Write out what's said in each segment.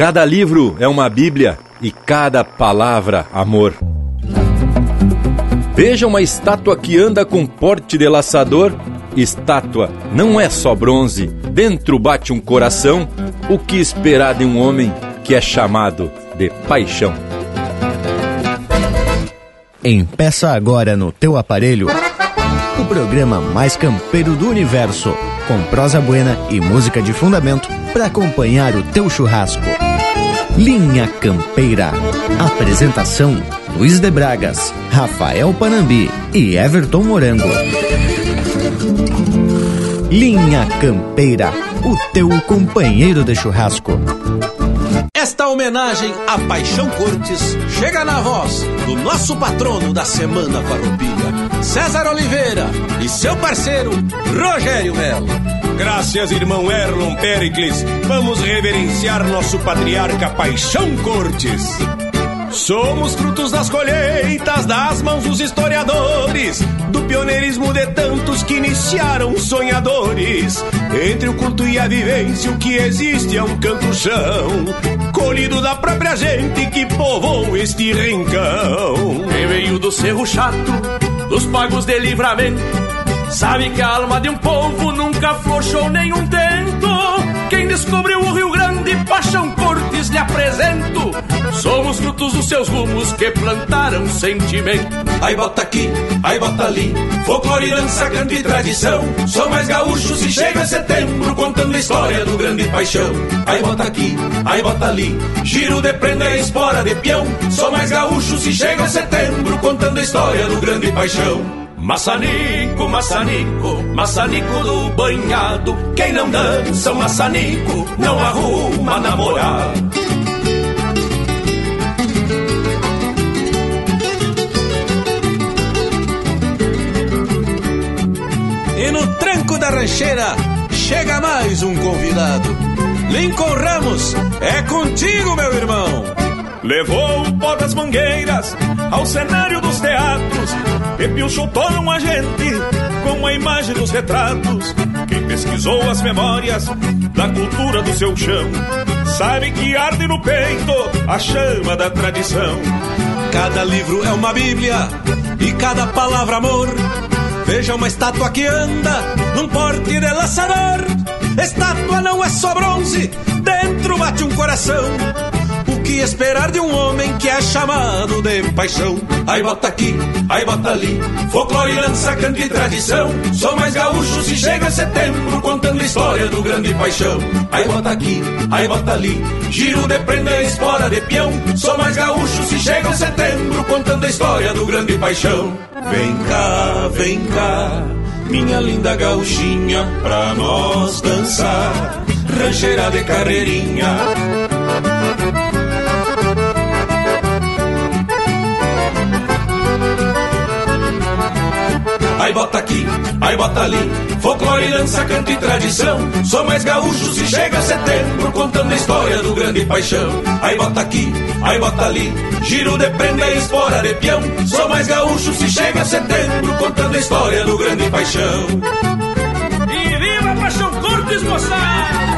Cada livro é uma Bíblia e cada palavra amor. Veja uma estátua que anda com porte de laçador. Estátua não é só bronze, dentro bate um coração. O que esperar de um homem que é chamado de paixão? Empeça agora no teu aparelho o programa mais campeiro do universo, com prosa buena e música de fundamento para acompanhar o teu churrasco. Linha Campeira. Apresentação: Luiz de Bragas, Rafael Panambi e Everton Morango. Linha Campeira, o teu companheiro de churrasco. Esta homenagem a Paixão Cortes chega na voz do nosso patrono da Semana Farroupilha, César Oliveira, e seu parceiro, Rogério Melo. Graças, irmão Erlon Pericles. Vamos reverenciar nosso patriarca Paixão Cortes. Somos frutos das colheitas, das mãos dos historiadores, do pioneirismo de tantos que iniciaram sonhadores. Entre o culto e a vivência, o que existe é um canto-chão, colhido da própria gente que povoou este rincão. Quem veio do cerro chato, dos pagos de livramento, sabe que a alma de um povo nunca flochou nenhum tento. Quem descobriu o Rio Grande, Paixão Cortes lhe apresento. Somos frutos dos seus rumos que plantaram sentimento. Aí bota aqui, aí bota ali, folclore, dança, canto e tradição. Sou mais gaúcho se chega setembro, contando a história do grande paixão. Aí bota aqui, aí bota ali, giro de prenda e espora de peão. Sou mais gaúcho se chega setembro, contando a história do grande paixão. Maçanico, maçanico, maçanico do banhado. Quem não dança o não arruma namorado. E no tranco da rancheira chega mais um convidado. Lincoln Ramos, é contigo, meu irmão. Levou o pó das mangueiras ao cenário dos teatros e todo a gente com a imagem dos retratos. Quem pesquisou as memórias da cultura do seu chão sabe que arde no peito a chama da tradição. Cada livro é uma bíblia e cada palavra amor. Veja uma estátua que anda num porte de laçador. Estátua não é só bronze, dentro bate um coração. Que esperar de um homem que é chamado de paixão? Aí bota aqui, aí bota ali, folclore, lança, canto e tradição. Sou mais gaúcho se chega setembro, contando a história do grande paixão. Aí bota aqui, aí bota ali, giro de prenda espora de peão. Sou mais gaúcho se chega setembro, contando a história do grande paixão. Vem cá, vem cá, minha linda gauchinha, pra nós dançar, rancheira de carreirinha. Aí bota aqui, aí bota ali, folclore, dança, canto e tradição. Sou mais gaúcho se chega setembro, contando a história do grande paixão. Aí bota aqui, aí bota ali, giro de prenda e espora de peão. Sou mais gaúcho se chega setembro, contando a história do grande paixão. E viva a Paixão Cortes, moçada!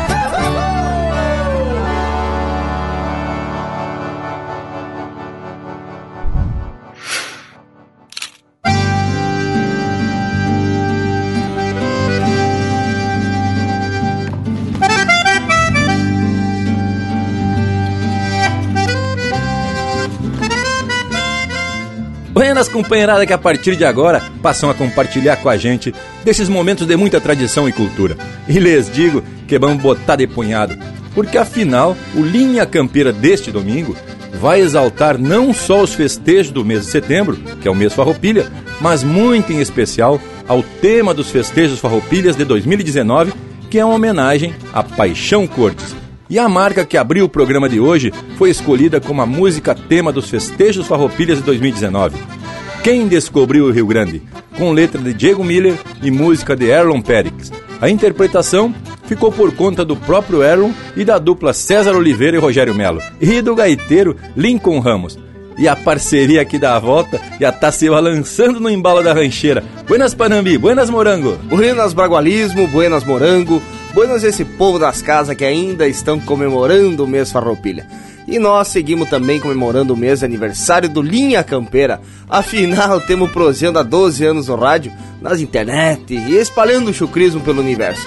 Buenas companheirada que a partir de agora passam a compartilhar com a gente desses momentos de muita tradição e cultura. E lhes digo que vamos botar de punhado, porque afinal o Linha Campeira deste domingo vai exaltar não só os festejos do mês de setembro, que é o mês Farroupilha, mas muito em especial ao tema dos festejos Farroupilhas de 2019, que é uma homenagem a Paixão Cortes. E a marca que abriu o programa de hoje foi escolhida como a música tema dos festejos Farroupilhas de 2019. Quem descobriu o Rio Grande? Com letra de Diego Miller e música de Erlon Perix. A interpretação ficou por conta do próprio Erlon e da dupla César Oliveira e Rogério Melo, e do gaiteiro Lincoln Ramos. E a parceria aqui da volta já tá se balançando no embalo da rancheira. Buenas Panambi, buenas Morango. Buenas Bragualismo, buenas Morango. Buenos esse povo das casas que ainda estão comemorando o mês Farroupilha. E nós seguimos também comemorando o mês de aniversário do Linha Campeira. Afinal, temos prosendo há 12 anos no rádio, nas internet e espalhando o chucrismo pelo universo.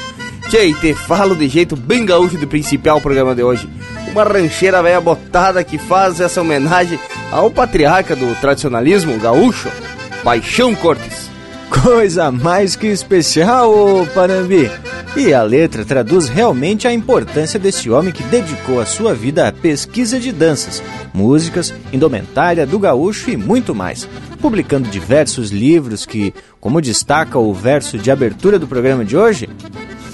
Tchê, te falo de jeito bem gaúcho do principal programa de hoje. Uma rancheira velha botada que faz essa homenagem ao patriarca do tradicionalismo gaúcho, Paixão Cortes. Coisa mais que especial, ô Panambi! E a letra traduz realmente a importância desse homem que dedicou a sua vida à pesquisa de danças, músicas, indumentária do gaúcho e muito mais, publicando diversos livros que, como destaca o verso de abertura do programa de hoje,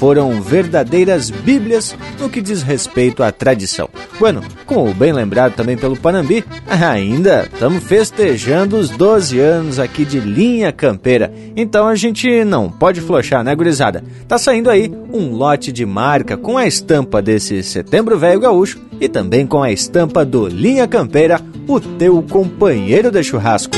foram verdadeiras bíblias no que diz respeito à tradição. Bueno, como bem lembrado também pelo Panambi, ainda estamos festejando os 12 anos aqui de linha campeira. Então a gente não pode flochar, né, gurizada? Tá saindo aí um lote de marca com a estampa desse Setembro Velho Gaúcho e também com a estampa do Linha Campeira, o teu companheiro de churrasco.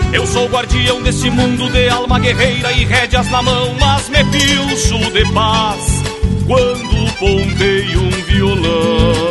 Eu sou guardião desse mundo de alma guerreira e rédeas na mão, mas me pilcho de paz quando ponteio um violão.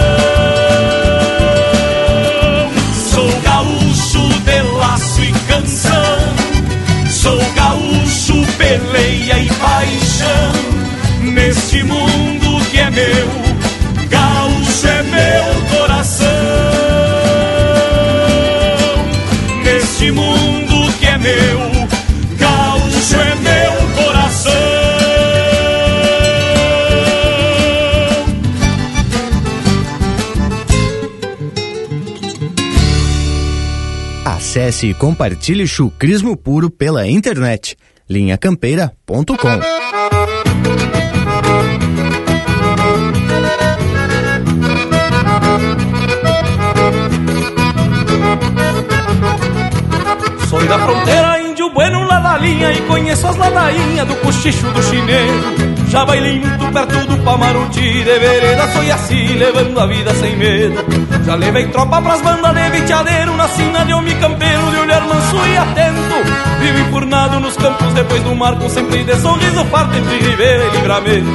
Peleia e paixão neste mundo que é meu. Gaúcho é meu coração. Neste mundo que é meu. Gaúcho é meu coração. Acesse e compartilhe chucrismo puro pela internet linhacampeira.com. Sou da fronteira índio bueno lá da linha E conheço as ladainhas do cochicho do chinelo. Já bailei muito perto do Pamaruti De vereda sou assim, levando a vida sem medo Já levei tropa pras bandas de viteadeiro Na sina de homem campeiro, de olhar manso e atento Vivo enfurnado nos campos depois do marco Sempre de sorriso farto entre Ribeira e Livramento.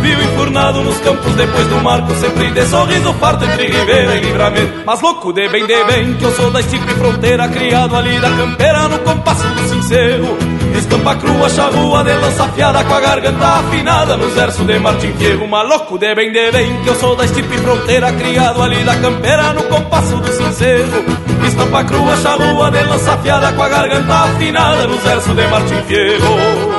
Vivo enfurnado nos campos depois do marco Sempre de sorriso farto entre Ribeira e Livramento. Mas louco de bem, de bem, que eu sou da estipe fronteira Criado ali da campeira no compasso do sincero Estampa crua, charrua de lança afiada Com a garganta afinada nos versos de Martim Fierro Maluco de bem, de bem, que eu sou da estipe fronteira Criado ali da campeira no compasso do sincero. Estampa crua, charrua de lança afiada Com a garganta afinada nos versos de Martim Fierro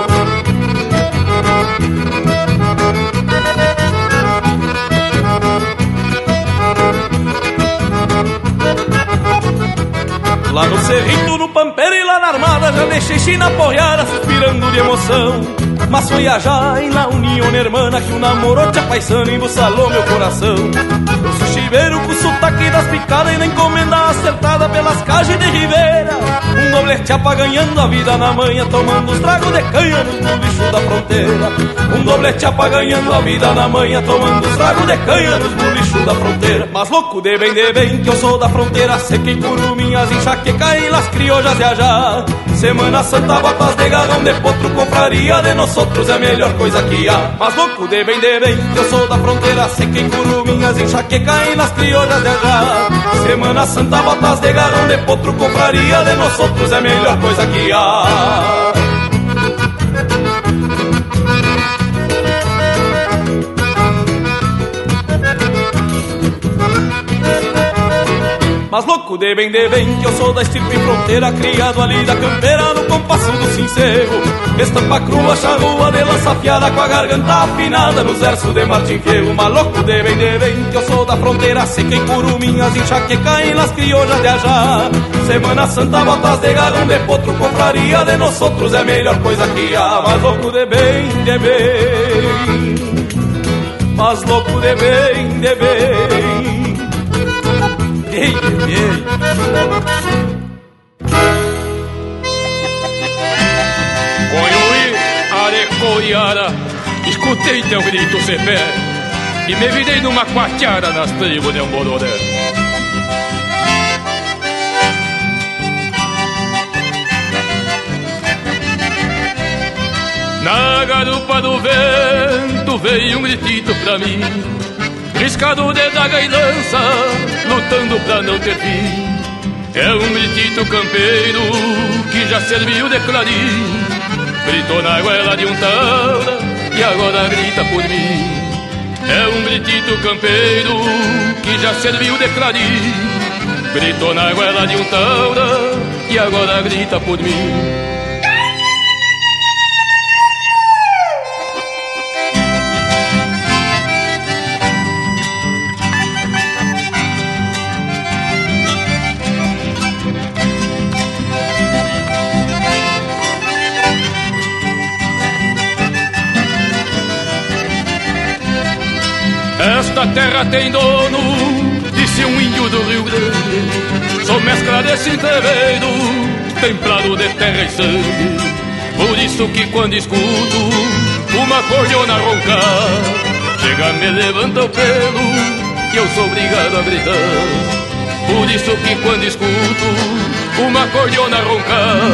Lá no cerrito, no pampeiro e lá na armada Já deixei China apoiada, suspirando de emoção. Mas foi a Jaina, união hermana Que o namorou te apaixona e embuçalou meu coração. Eu sou chiveiro com sotaque das picadas E na encomenda acertada pelas cajas de Ribeira. Um doble chapa ganhando a vida na manhã Tomando os tragos de canha no bicho da fronteira. Um doble chapa ganhando a vida na manhã Tomando os tragos de canha nos bulichos da fronteira. Mas louco de bem, de bem, que eu sou da fronteira. Seca e curuminhas, enxaque que caem las criollas de allá. Semana Santa, botas de garrão de potro, confraria de nosotros é a melhor coisa que há. Mas louco de bem, de bem, eu sou da fronteira, seca em curuminhas, enxaqueca caem las criollas de. Semana Santa, botas de garrão de potro, confraria de nosotros é a melhor coisa que há. Mas louco de bem, de bem, que eu sou da estirpe fronteira Criado ali da campeira, no compasso do sincero Estampa crua, charrua, de lança afiada Com a garganta afinada, nos versos de Martim Fierro Maluco de bem, de bem, que eu sou da fronteira Seca em curuminhas, enxaqueca em las criollas de Ajá. Semana Santa, botas de garrão de potro Confraria de nós outros é a melhor coisa que há. Mas louco de bem, de bem. Mas louco de bem, de bem ei, ei. Coiuí, arecoiara, escutei teu grito cepé e me virei numa quatiara nas tribos de Ambororé. Na garupa do vento veio um gritito pra mim Riscado de daga e lança, lutando pra não ter fim. É um gritito campeiro que já serviu de clarim. Gritou na goela de um taura e agora grita por mim. É um gritito campeiro que já serviu de clarim. Gritou na goela de um taura e agora grita por mim. Esta terra tem dono, disse um índio do Rio Grande. Sou mescla desse entreveiro, templado de terra e sangue. Por isso que quando escuto uma cordiona roncar, chega, me levanta o pelo e eu sou obrigado a gritar. Por isso que quando escuto uma cordiona roncar,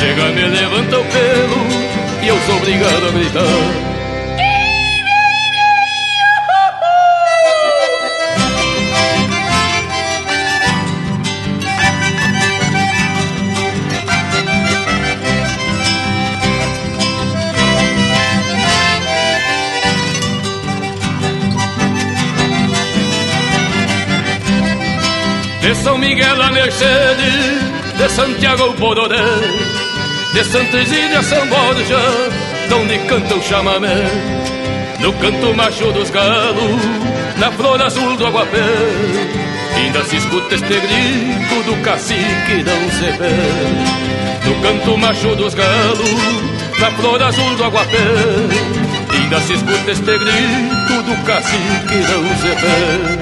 chega, me levanta o pelo e eu sou obrigado a gritar. São Miguel a Mercedes, de Santiago ao Bororé, de Santa Isília São Borja, de onde canta o chamamé. No canto macho dos galos, na flor azul do aguapé, ainda se escuta este grito do cacique não se vê. No canto macho dos galos, na flor azul do aguapé, ainda se escuta este grito do cacique não se vê.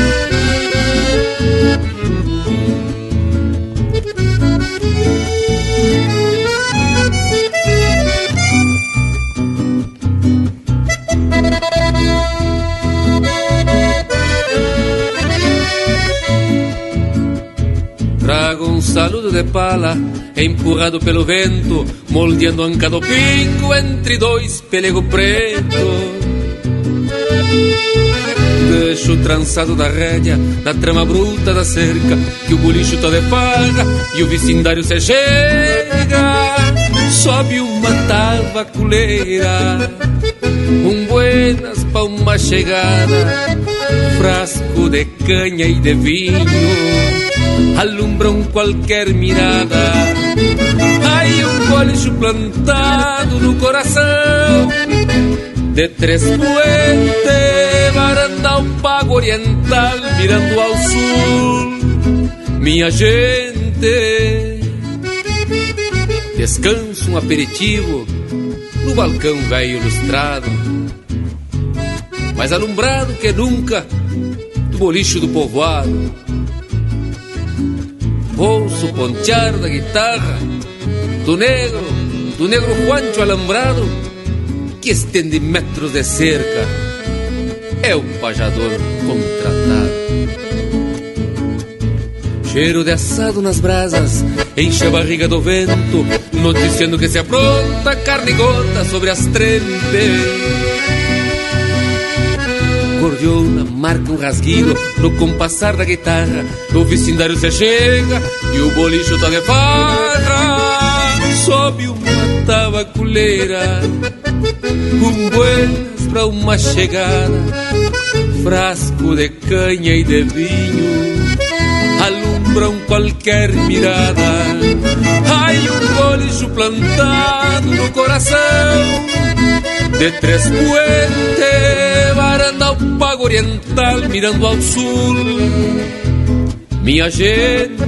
saludo de pala, empurrado pelo vento, moldeando anca do pingo entre dois pelego preto. Deixo trançado da rédea, na trama bruta da cerca, que o bolicho tá de farra e o vecindário se chega. Sobe uma tabaculeira, um buenas pra uma chegada, frasco de canha e de vinho, alumbram qualquer mirada. Aí um bolicho plantado no coração de Três Puentes, varanda um pago oriental mirando ao sul. Minha gente, descanso um aperitivo no balcão velho ilustrado, mais alumbrado que nunca do bolicho do povoado. O pontear da guitarra do negro, do negro Juancho alambrado que estende metros de cerca. É um pajador contratado. Cheiro de assado nas brasas, enche a barriga do vento, noticiando que se apronta carne gorda sobre as trempes. Gordiona marca um rasguido no compassar da guitarra, o vecindário se chega e o bolicho tá de farra. Sobe uma tabaculeira com buenas pra uma chegada, frasco de canha e de vinho, alumbram qualquer mirada. Ai, um bolicho plantado no coração, de Três Puentes, varanda ao pago oriental, mirando ao sul. Minha gente,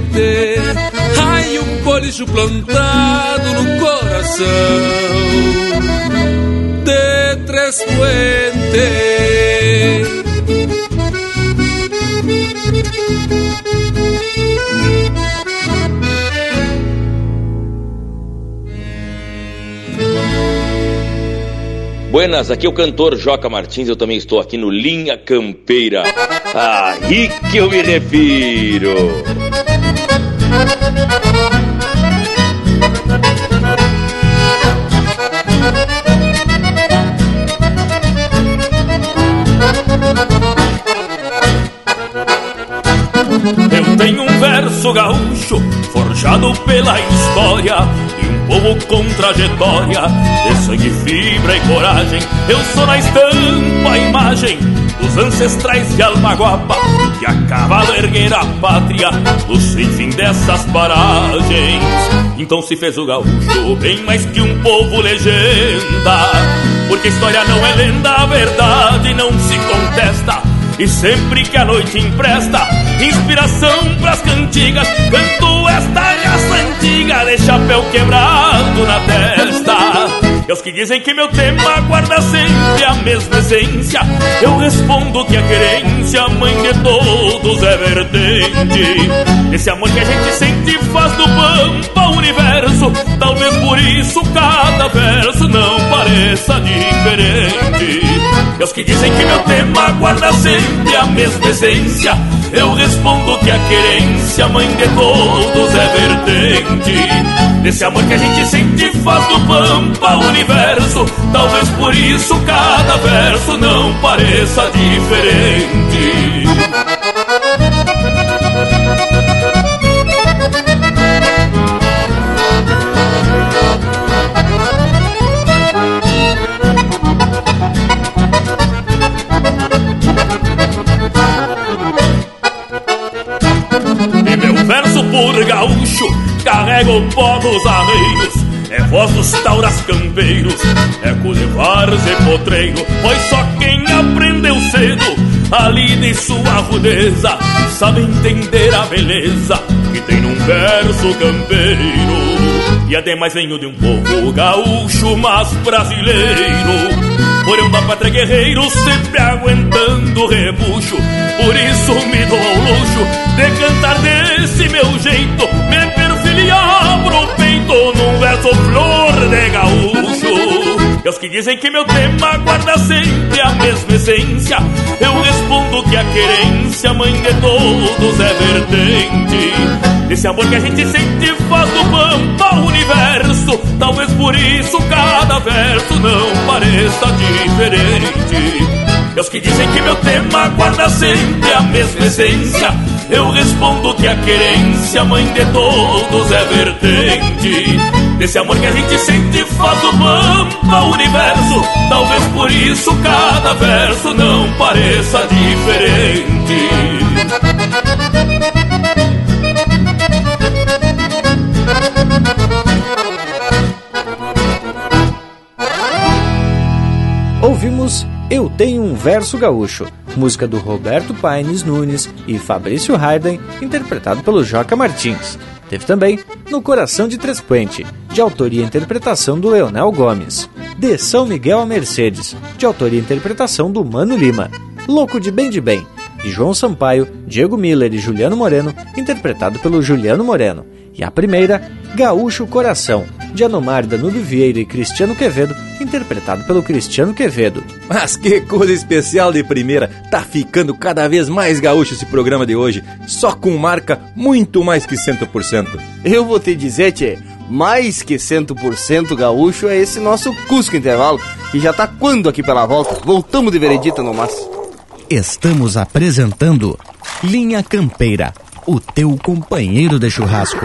ai, um bolicho plantado no coração de Tres Puentes. Buenas, aqui é o cantor Joca Martins, eu também estou aqui no Linha Campeira. Aí que eu me refiro. Eu tenho um verso gaúcho, forjado pela história povo com trajetória, de sangue, fibra e coragem. Eu sou na estampa a imagem dos ancestrais de Almaguapa, que a cavalo erguer a pátria no sem fim dessas paragens. Então se fez o gaúcho bem mais que um povo legenda, porque história não é lenda, a verdade não se contesta. E sempre que a noite empresta Inspiração pras cantigas. Canto esta raça antiga De chapéu quebrado na testa. E aos que dizem que meu tema guarda sempre a mesma essência. Eu respondo que a querência, mãe de todos, é vertente. Esse amor que a gente sente faz do pampa o universo. Talvez por isso cada verso não pareça diferente E aos que dizem que meu tema guarda sempre a mesma essência Eu respondo que a querência, mãe de todos, é vertente. Desse amor que a gente sente faz do pampa o universo Talvez por isso cada verso não pareça diferente por gaúcho carrega o pó dos arreios É voz dos tauras campeiros É cultivar e potreiro Pois só quem aprendeu cedo a lida e sua rudeza, sabe entender a beleza que tem num verso campeiro. E ademais venho de um povo gaúcho, mas brasileiro. Porém da pátria guerreiro, sempre aguentando o rebucho. Por isso me dou ao luxo de cantar desse meu jeito, me perfiliar pro peito num verso flor de gaúcho. E os que dizem que meu tema guarda sempre a mesma essência, eu respondo que a querência, mãe de todos, é vertente. Desse amor que a gente sente faz do pampa o universo. Talvez por isso cada verso não pareça diferente. E os que dizem que meu tema guarda sempre a mesma essência, eu respondo que a querência, mãe de todos, é vertente. Desse amor que a gente sente faz o pampa universo Talvez por isso cada verso não pareça diferente Ouvimos Eu Tenho um Verso Gaúcho, música do Roberto Paines Nunes e Fabrício Hayden, interpretado pelo Joca Martins. Teve também No Coração de Trespuente, de autoria e interpretação do Leonel Gomes. De São Miguel a Mercedes, de autoria e interpretação do Mano Lima. Louco de Bem de Bem, de João Sampaio, Diego Miller e Juliano Moreno, interpretado pelo Juliano Moreno. E a primeira, Gaúcho Coração, de Anomar Danube Vieira e Cristiano Quevedo, interpretado pelo Cristiano Quevedo. Mas que coisa especial de primeira! Tá ficando cada vez mais gaúcho esse programa de hoje, só com marca muito mais que 100%. Eu vou te dizer, tchê, mais que 100% gaúcho é esse nosso Cusco Intervalo, que já tá quando aqui pela volta? Voltamos de veredita no mas. Estamos apresentando Linha Campeira, o teu companheiro de churrasco.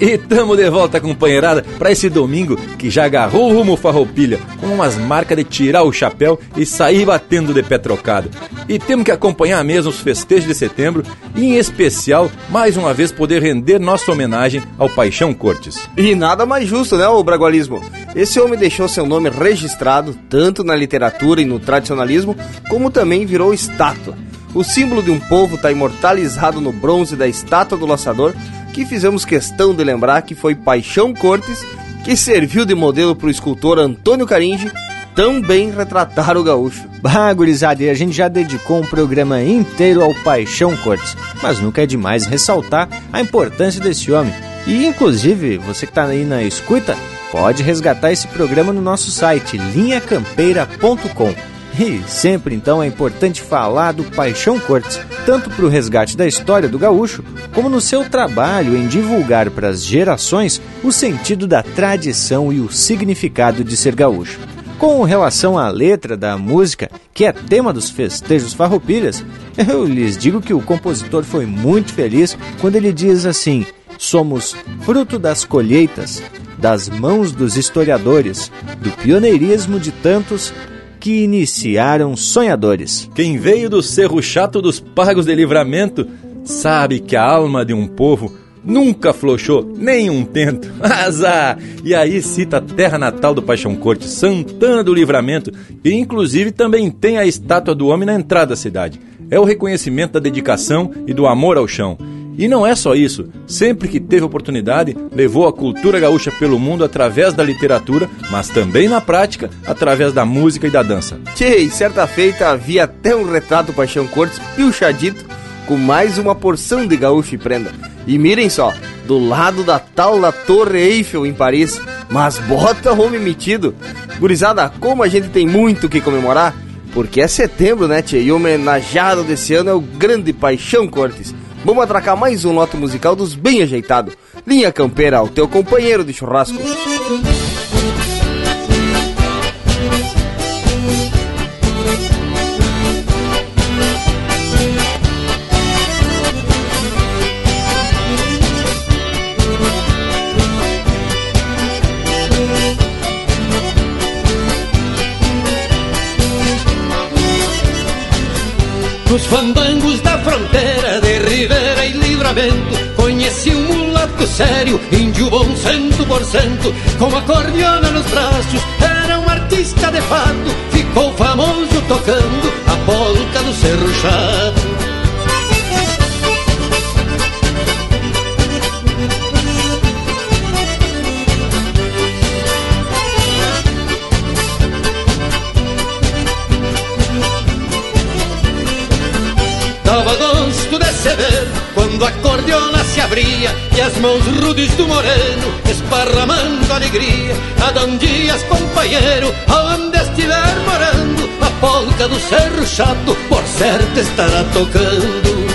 E tamo de volta, companheirada, para esse domingo que já agarrou o rumo farroupilha, com umas marcas de tirar o chapéu e sair batendo de pé trocado. E temos que acompanhar mesmo os festejos de setembro e, em especial, mais uma vez poder render nossa homenagem ao Paixão Cortes. E nada mais justo, né, o bragualismo? Esse homem deixou seu nome registrado tanto na literatura e no tradicionalismo, como também virou estátua. O símbolo de um povo está imortalizado no bronze da estátua do laçador que fizemos questão de lembrar que foi Paixão Cortes que serviu de modelo para o escultor Antônio Caringe tão bem retratar o gaúcho. Bah, gurizada, e a gente já dedicou um programa inteiro ao Paixão Cortes, mas nunca é demais ressaltar a importância desse homem. E, inclusive, você que está aí na escuta, pode resgatar esse programa no nosso site linhacampeira.com e sempre então é importante falar do Paixão Cortes, tanto para o resgate da história do gaúcho, como no seu trabalho em divulgar para as gerações o sentido da tradição e o significado de ser gaúcho. Com relação à letra da música, que é tema dos festejos farroupilhas, eu lhes digo que o compositor foi muito feliz quando ele diz assim: somos fruto das colheitas, das mãos dos historiadores, do pioneirismo de tantos que iniciaram sonhadores. Quem veio do cerro chato dos pagos de livramento sabe que a alma de um povo nunca flochou nem um tento. Azar! E aí cita a terra natal do Paixão Corte, Santana do Livramento, e inclusive também tem a estátua do homem na entrada da cidade. É o reconhecimento da dedicação e do amor ao chão. E não é só isso. Sempre que teve oportunidade, levou a cultura gaúcha pelo mundo através da literatura, mas também na prática, através da música e da dança. Tchê, certa feita havia até um retrato Paixão Cortes pilchadito com mais uma porção de gaúcho e prenda. E mirem só, do lado da tal da Torre Eiffel em Paris. Mas bota homem metido. Gurizada, como a gente tem muito que comemorar, porque é setembro, né, tchê? E o homenageado desse ano é o grande Paixão Cortes. Vamos atracar mais um lote musical dos bem ajeitado. Linha Campeira, o teu companheiro de churrasco. Nos fandangos da fronteira de Ribeira e Livramento Conheci um mulato sério, índio bom cento por cento Com a cordiona nos braços, era um artista de fato Ficou famoso tocando a polca do Cerro Chato Dava gosto de se ver quando a cordiona se abria E as mãos rudes do moreno esparramando alegria. Adão Dias, companheiro, aonde estiver morando A polca do Cerro Chato, por certo estará tocando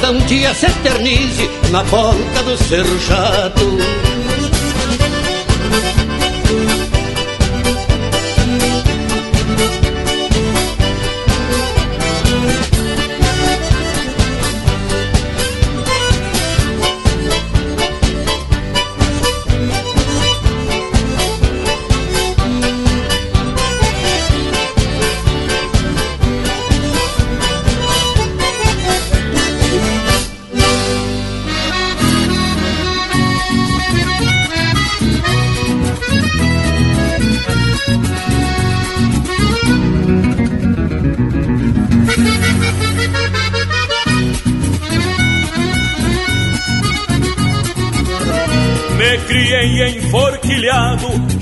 relato E a um dia se eternize na polca do Cerro Chato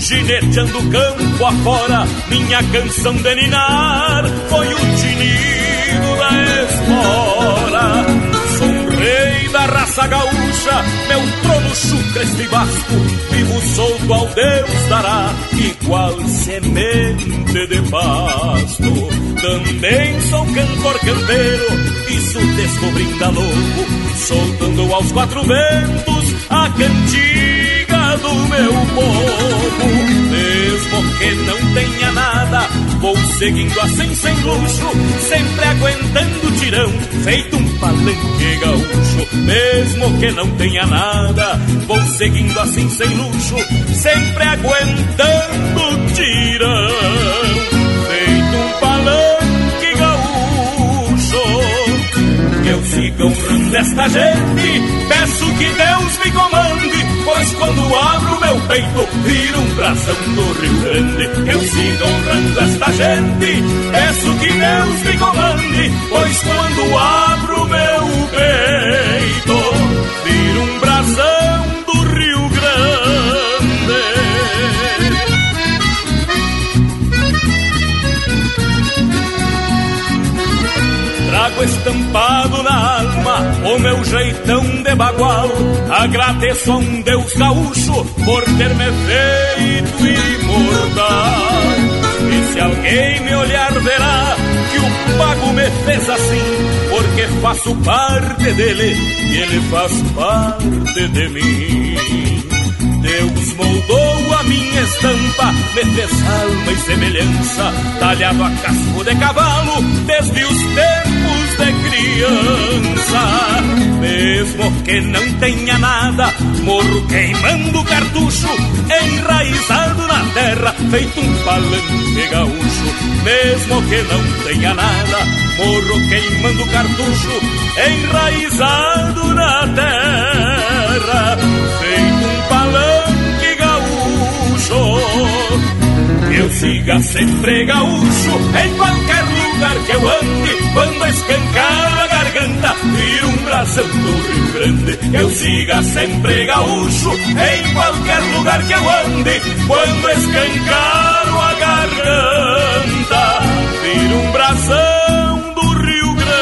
gineteando campo afora, minha canção de ninar foi o tinido da espora. Sou um rei da raça gaúcha, meu trono chucre e vasco, vivo solto ao Deus dará, igual semente de pasto. Também sou cantor campeiro, isso descobrindo a louco, soltando aos quatro ventos a do meu povo mesmo que não tenha nada. Vou seguindo assim sem luxo, sempre aguentando tirão, feito um palanque gaúcho, mesmo que não tenha nada. Vou seguindo assim sem luxo, sempre aguentando tirão, siga honrando esta gente, peço que Deus me comande Pois quando abro meu peito, vira um bração do Rio Grande. Eu sigo honrando esta gente, peço que Deus me comande. Pois quando abro meu Agradeço a um Deus gaúcho por ter me feito imortal. E se alguém me olhar, verá que o pago me fez assim, porque faço parte dele e ele faz parte de mim. Deus moldou a minha estampa, me fez alma e semelhança, talhado a casco de cavalo, desde os tempos de criança. Mesmo que não tenha nada, morro queimando cartucho, enraizado na terra, feito um palanque gaúcho. Mesmo que não tenha nada, morro queimando cartucho, enraizado na terra, feito um palanque gaúcho. Eu siga sempre gaúcho em qualquer lugar que eu ande, quando escancar a garganta, vira um brasão do Rio Grande. Eu siga sempre gaúcho, em qualquer lugar que eu ande, quando escancar a garganta, vira um brasão do Rio Grande.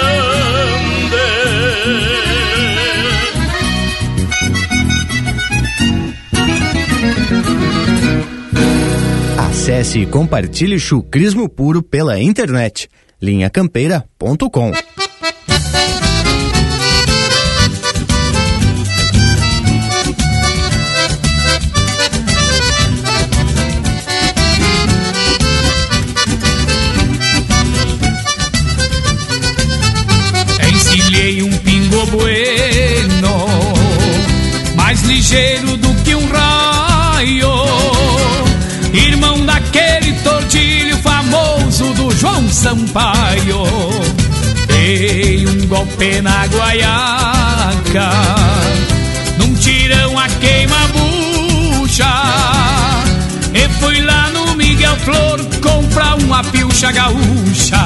Acesse e compartilhe Chucrismo Puro pela internet linhacampeira.com Sampaio. Dei um golpe na guaiaca, num tirão a queima bucha. E fui lá no Miguel Flor comprar uma pilcha gaúcha.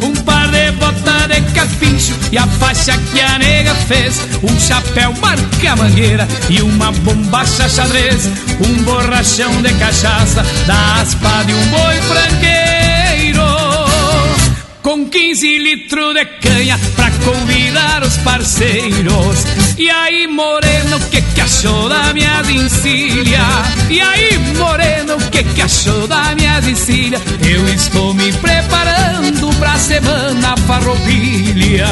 Um par de bota de capincho e a faixa que a nega fez. Um chapéu marca mangueira e uma bombacha xadrez. Um borrachão de cachaça da aspa de um boi franqueiro. Com 15 litros de canha pra convidar os parceiros. E aí, moreno, que que achou da minha encilha? E aí, moreno, que que achou da minha encilha? Eu estou me preparando pra semana farroupilha.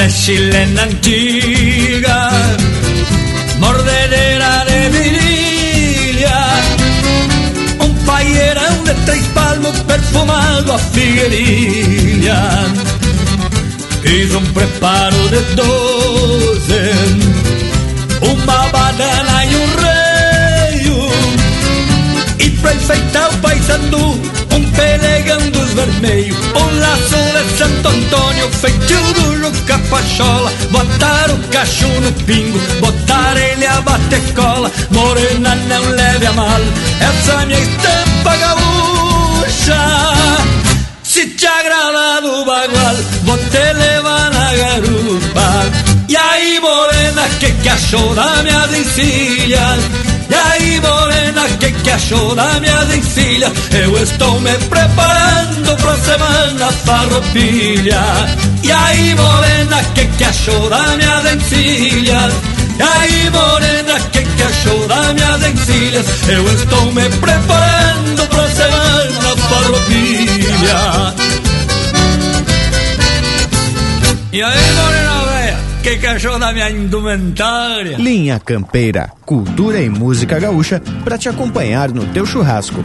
Un par de chilena antiga, mordedera de virilha, un paierão de três palmos perfumado a figueirilha. Fiz um preparo de doze, uma banana e um reio, e pra enfeitar o Antônio, feitio do Luca Pachola, botar o cacho no pingo, botar ele a bater cola, morena não leve a mal, essa minha estampa gaúcha. Se te agrada do bagual, vou te levar. E aí, morena, que que achou da minha encilha? E aí, morena, que que achou da minha encilha? Eu estou me preparando pra semana farroupilha. E aí, morena, que que achou da minha encilha? E aí, morena, que que achou da minha encilhas? Eu estou me preparando pra semana farroupilha. E aí, morena véia, que que achou da minha indumentária? Linha Campeira, cultura e música gaúcha para te acompanhar no teu churrasco.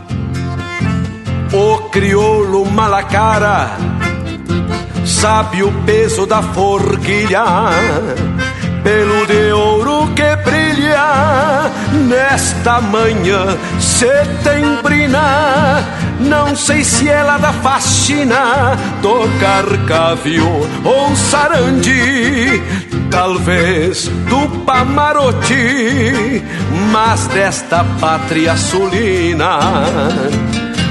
o crioulo malacara sabe o peso da forquilha, pelo de ouro que brilha nesta manhã setembrina. Não sei se ela da faxina, tocar cavio ou sarandi, talvez do Pamarote, mas desta pátria sulina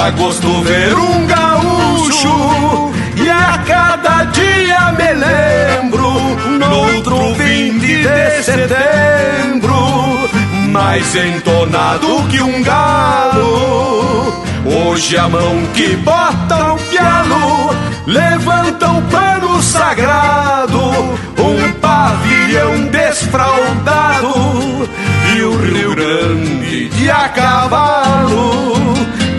Dá gosto ver um gaúcho e a cada dia me lembro no outro 20 de setembro, mais entonado que um galo. Hoje a mão que bota o pialo levanta o pano sagrado, um pavilhão desfraldado e o Rio Grande de a cavalo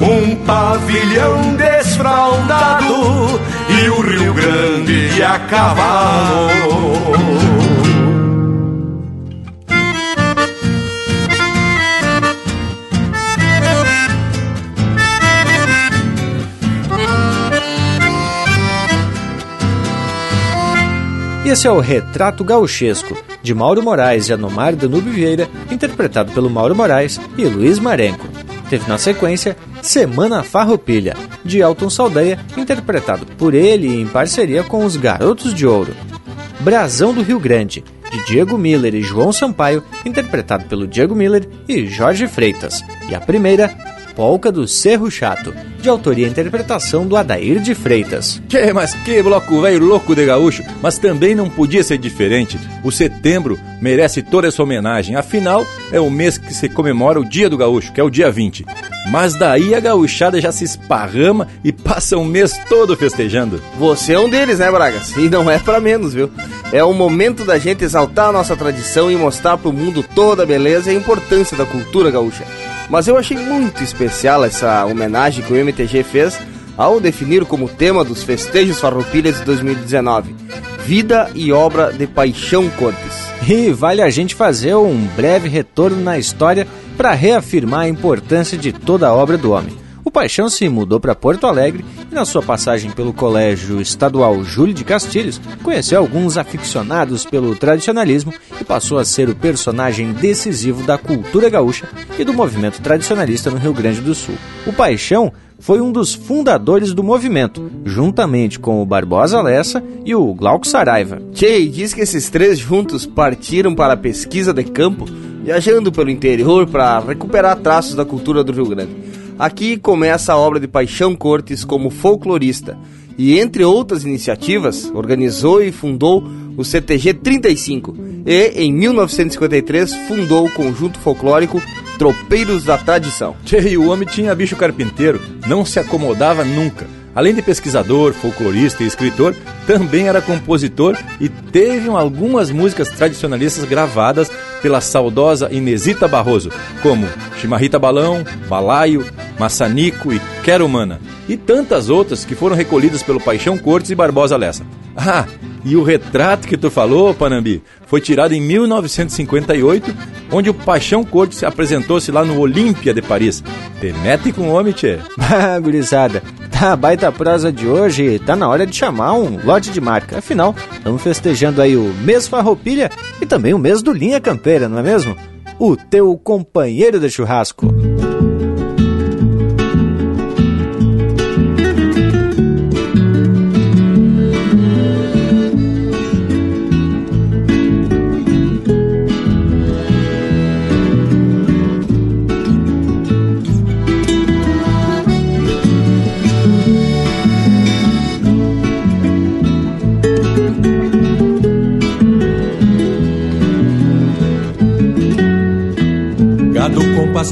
um pavilhão desfraldado e o Rio Grande a cavalo. Esse é o Retrato Gauchesco, de Mauro Moraes e Anomar Danube Vieira, interpretado pelo Mauro Moraes e Luiz Marenco. Teve na sequência Semana Farroupilha, de Elton Saldanha, interpretado por ele em parceria com os Garotos de Ouro. Brasão do Rio Grande, de Diego Miller e João Sampaio, interpretado pelo Diego Miller e Jorge Freitas. E a primeira, Polca do Cerro Chato, de autoria e interpretação do Adair de Freitas. Que, mas que bloco velho louco de gaúcho, mas também não podia ser diferente. O setembro merece toda essa homenagem, afinal é o mês que se comemora o Dia do Gaúcho, que é o dia 20. Mas daí a gauchada já se esparrama e passa o mês todo festejando. Você é um deles, né, Bragas? E não é para menos, viu? É o momento da gente exaltar a nossa tradição e mostrar pro mundo toda a beleza e a importância da cultura gaúcha. Mas eu achei muito especial essa homenagem que o MTG fez ao definir como tema dos festejos farroupilhas de 2019, Vida e Obra de Paixão Cortes. E vale a gente fazer um breve retorno na história para reafirmar a importância de toda a obra do homem. O Paixão se mudou para Porto Alegre e, na sua passagem pelo Colégio Estadual Júlio de Castilhos, conheceu alguns aficionados pelo tradicionalismo e passou a ser o personagem decisivo da cultura gaúcha e do movimento tradicionalista no Rio Grande do Sul. O Paixão foi um dos fundadores do movimento, juntamente com o Barbosa Lessa e o Glauco Saraiva. Che, diz que esses três juntos partiram para a pesquisa de campo, viajando pelo interior para recuperar traços da cultura do Rio Grande. Aqui começa a obra de Paixão Cortes como folclorista e, entre outras iniciativas, organizou e fundou o CTG 35 e, em 1953, fundou o conjunto folclórico Tropeiros da Tradição. E o homem tinha bicho carpinteiro, não se acomodava nunca. Além de pesquisador, folclorista e escritor, também era compositor e teve algumas músicas tradicionalistas gravadas pela saudosa Inesita Barroso, como Chimarrita Balão, Balaio, Maçanico e Quero Humana, e tantas outras que foram recolhidas pelo Paixão Cortes e Barbosa Lessa. Ah, e o retrato que tu falou, Panambi, foi tirado em 1958, onde o Paixão Cortes apresentou-se lá no Olímpia de Paris. Te mete com o homem, tchê. Ah, gurizada, tá baita prosa de hoje, tá na hora de chamar um lote de marca. Afinal, estamos festejando aí o mês Farroupilha e também o mês do Linha Campeira, não é mesmo? O teu companheiro de churrasco.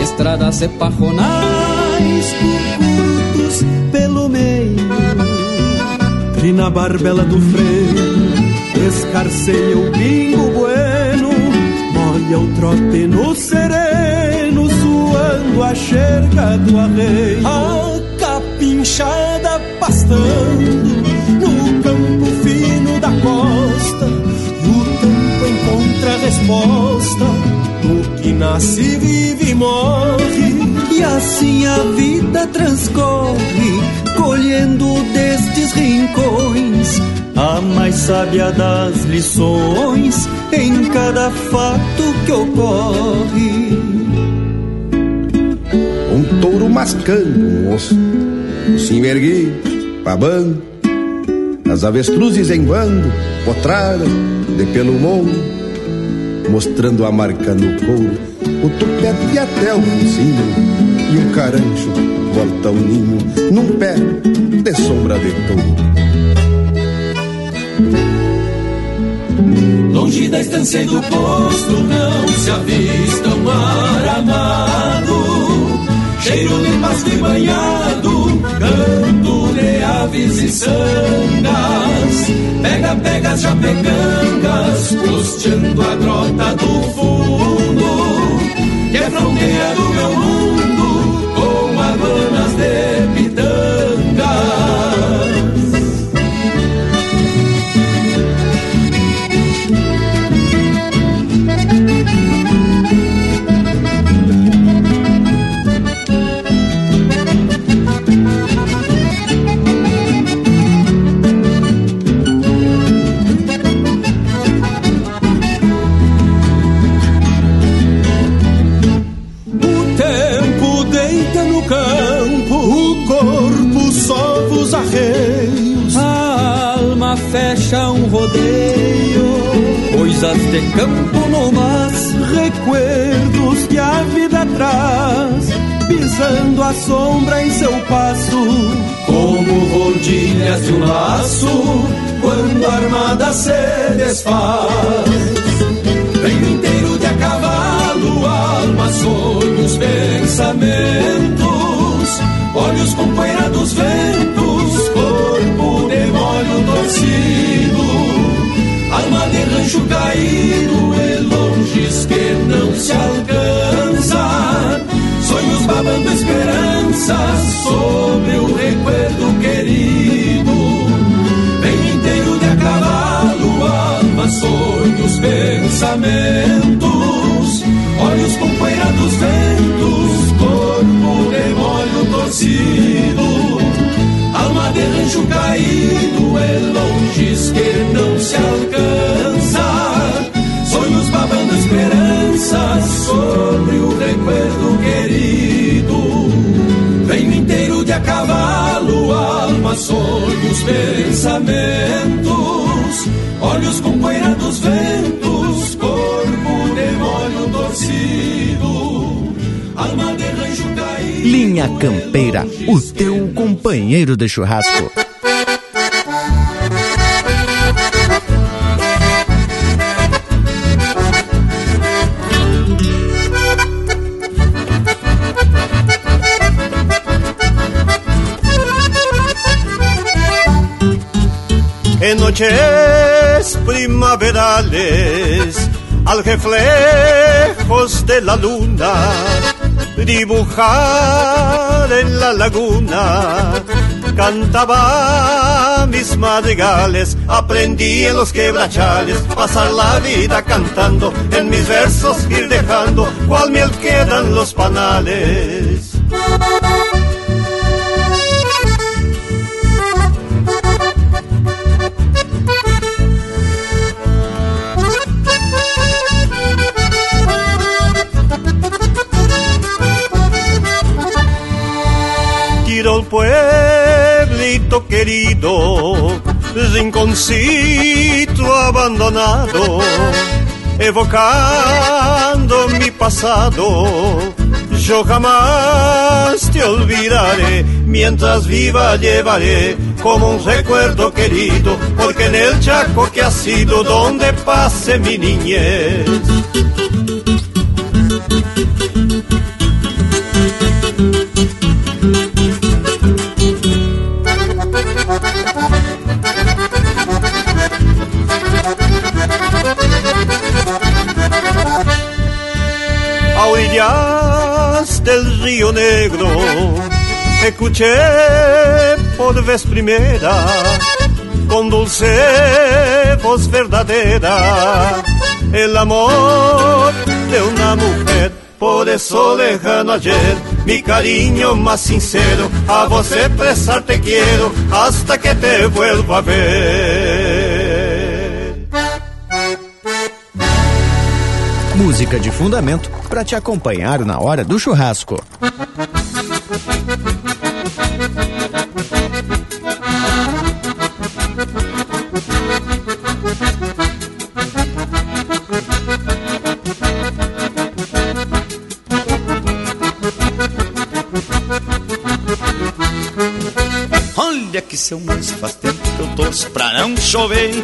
estradas e parronais, curtos pelo meio. E na barbela do freio, escarceia o bingo bueno, molha o trote no sereno, suando a xerga do arreio. A capinchada pastando no campo fino da costa encontra resposta do que nasce, vive e morre. E assim a vida transcorre, colhendo destes rincões a mais sábia das lições em cada fato que ocorre. Um touro mascando um osso, se erguido, babando, as avestruzes em bando, potrada de pelo morro mostrando a marca no couro, o tupete até o focinho, e um carancho volta ao ninho num pé de sombra de touro. Longe da estância e do posto não se avista um mar amado, cheiro de pasto e banhado, canto de aves e sangas Pega, pega as japecangas, costeando a grota do fundo, que é fronteira do meu Coisas de campo no mas, recuerdos que a vida traz. Pisando a sombra em seu passo, como rodilhas de um laço, quando a armada se desfaz. Vem inteiro de a cavalo, alma, sonhos, pensamentos, olhos com poeira dos ventos, corpo de molho torcido, rancho caído e longes que não se alcança, sonhos babando esperança sobre o recuerdo querido, bem inteiro de a cavalo, alma, sonhos, pensamentos, olhos com poeira dos ventos, corpo de torcido. Alma de rancho caído é longes que não se alcança. Sonhos babando esperança sobre o recuerdo querido. Venho inteiro de a cavalo, alma, sonhos, pensamentos. Olhos com poeira dos ventos, corpo de molho torcido alma de rancho caído. Linha Campeira, o teu companheiro de churrasco. Noches primaverales, al reflejos de la luna, dibujar en la laguna. Cantaba mis madrigales, aprendí en los quebrachales, pasar la vida cantando, en mis versos ir dejando, cual miel quedan los panales. Rinconcito abandonado, evocando mi pasado. Yo jamás te olvidaré, mientras viva llevaré como un recuerdo querido, porque en el Chaco que ha sido donde pase mi niñez. Orillas del río Negro, escuché por vez primera, con dulce voz verdadera, el amor de una mujer. Por eso lejano ayer, mi cariño más sincero, a vos expresar te quiero hasta que te vuelva a ver. Música de fundamento para te acompanhar na hora do churrasco. Olha que seu moço faz tempo que eu torço pra não chover.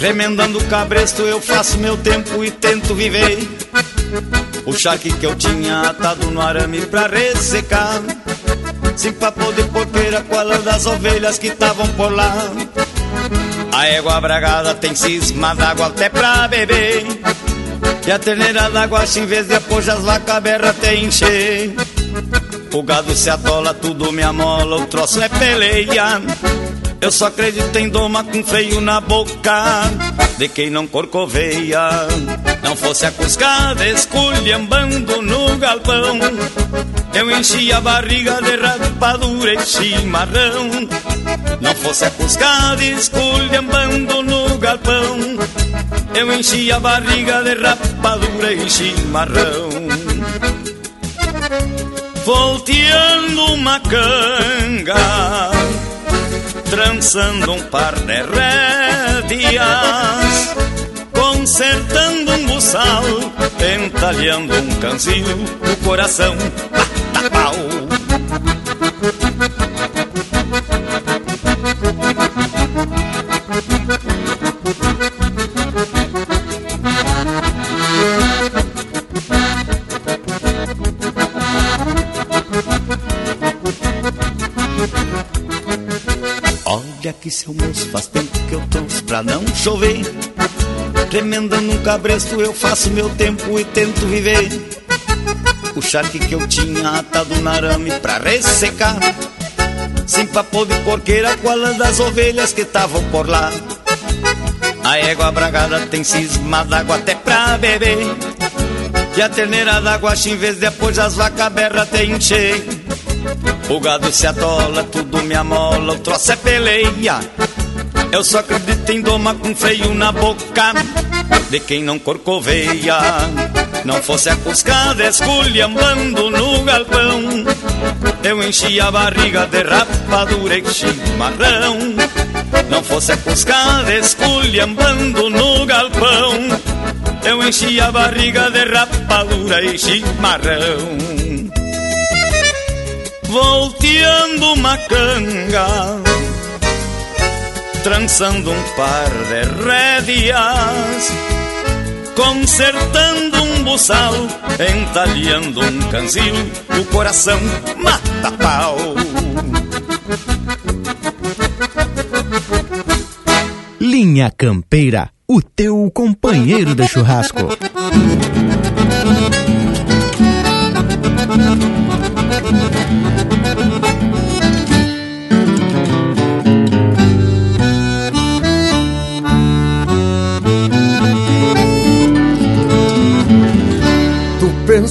Remendando o cabresto eu faço meu tempo e tento viver. O charque que eu tinha atado no arame pra ressecar. Sem papo de porqueira com a lã das ovelhas que estavam por lá. A égua bragada tem cisma d'água até pra beber. E a terneira d'água, em vez de apojar as vacas berra até encher. O gado se atola, tudo me amola, o troço é peleia. Eu só acredito em doma com freio na boca de quem não corcoveia. Não fosse a cuscada esculhambando no galpão, eu enchia a barriga de rapadura e chimarrão. Não fosse a cuscada esculhambando no galpão, eu enchia a barriga de rapadura e chimarrão. Volteando uma canga trançando um par de rédeas, consertando um buçal, entalhando um canzil, o coração bata pau. Olha que seu moço faz tempo que eu trouxe pra não chover. Remendando um cabresto eu faço meu tempo e tento viver. O charque que eu tinha atado no arame pra ressecar. Sem papo de porqueira com a lã das ovelhas que estavam por lá. A égua bragada tem cisma d'água até pra beber. E a terneira d'água, em vez de apoiar as vacas berra até encher. O gado se atola, tudo me amola, o troço é peleia. Eu só acredito em doma com freio na boca de quem não corcoveia. Não fosse a cuscada esculhambando no galpão, eu enchia a barriga de rapadura e chimarrão. Não fosse a cuscada esculhambando no galpão, eu enchi a barriga de rapadura e chimarrão. Volteando uma canga, trançando um par de rédeas, consertando um buçal, entalhando um canzil, o coração mata pau. Linha Campeira, o teu companheiro de churrasco.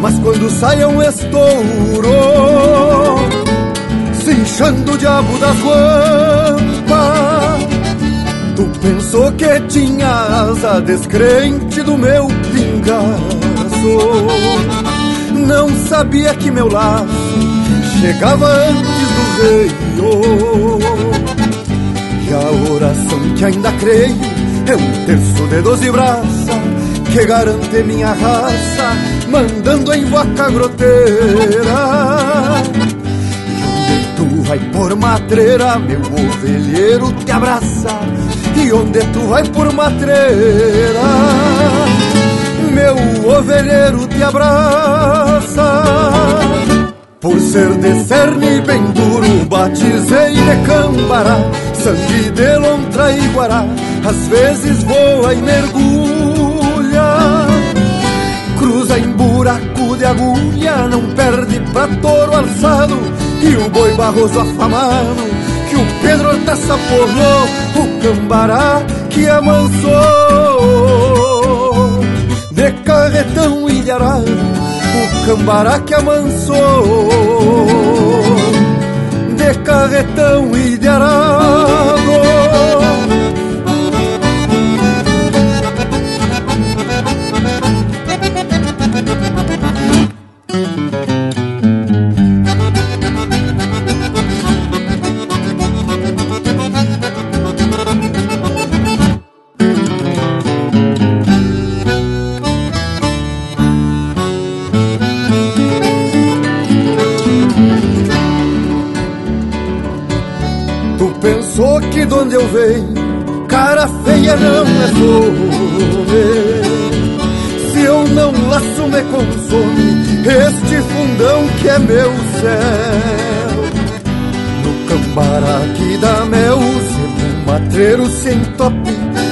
Mas quando sai é um estouro cinchando o diabo das guampas. Tu pensou que tinha asa descrente do meu pingaço. Não sabia que meu laço chegava antes do reio E a oração que ainda creio é um terço de doze braças Que garante minha raça mandando em vaca groteira. E onde tu vai por matreira, meu ovelheiro te abraça e onde tu vai por matreira Meu ovelheiro te abraça. Por ser de cerne bem duro Batizei de cambará Sangue de lontra e guará Às vezes voa e mergulha de agulha Não perde pra touro alçado E o boi barroso afamado que o Pedro Taça porrou, o cambará que amansou. De carretão e de arado, o cambará que amansou. De carretão e cara feia não é flor. Se eu não laço me consome este fundão que é meu céu. No cambará que dá mel, sebo matreiro sem tope,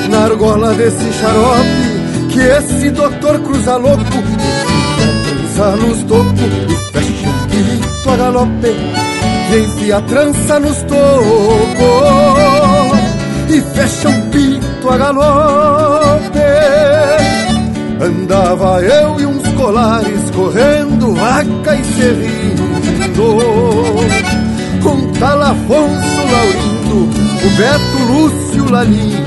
na argola desse xarope, que esse doutor cruza louco, e trança nos tocos e fecha um pito a galope e enfia a trança nos tocos e fecha um pito a galope. Andava eu e uns colares correndo vaca e serrindo, com tal Afonso Laurindo, o Beto Lúcio Lalinho,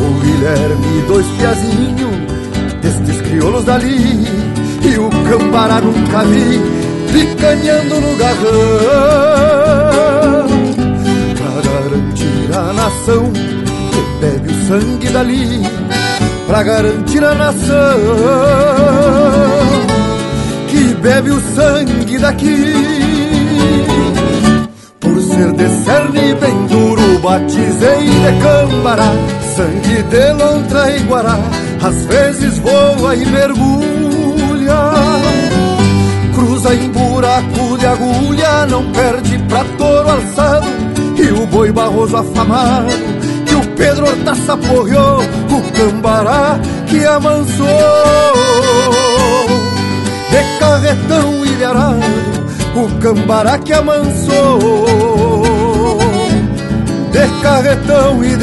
o Guilherme dois piazinhos destes crioulos dali. E o Cambará nunca vi picanhando no garrão garantir a nação que bebe o sangue dali Pra garantir a nação que bebe o sangue daqui. Por ser de cerne bem duro, batizei de cambará Sangue de lontra e guará, às vezes voa e mergulha cruza em buraco de agulha, não perde pra touro alçado, e o boi barroso afamado, que o Pedro Hortaça porreou, o cambará que amansou. De carretão e de arado, o cambará que amansou. De carretão e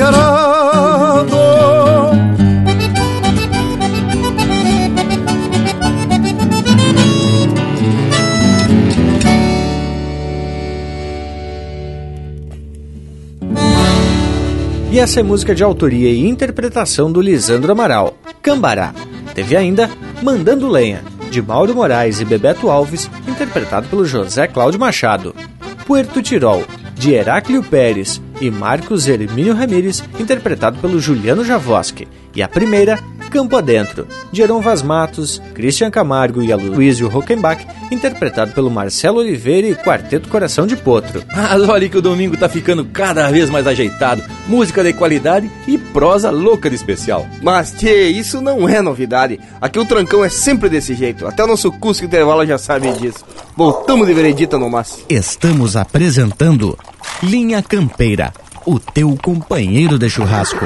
E essa é música de autoria e interpretação do Lisandro Amaral, Cambará. Teve ainda Mandando Lenha, de Mauro Moraes e Bebeto Alves, interpretado pelo José Cláudio Machado. Puerto Tirol, de Heráclio Pérez e Marcos Hermínio Ramírez, interpretado pelo Juliano Javoski. E a primeira, Campo Adentro, de Heron Vaz Matos, Christian Camargo e Aloysio Rockenbach, interpretado pelo Marcelo Oliveira e Quarteto Coração de Potro. Mas olha que o domingo tá ficando cada vez mais ajeitado, música de qualidade e prosa louca de especial. Mas, tchê, isso não é novidade. Aqui o trancão é sempre desse jeito, até o nosso Cusco Intervalo já sabe disso. Voltamos de veredita no mas. Estamos apresentando Linha Campeira, o teu companheiro de churrasco.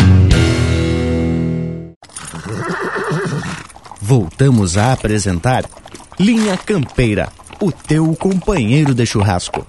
Voltamos a apresentar Linha Campeira, o teu companheiro de churrasco.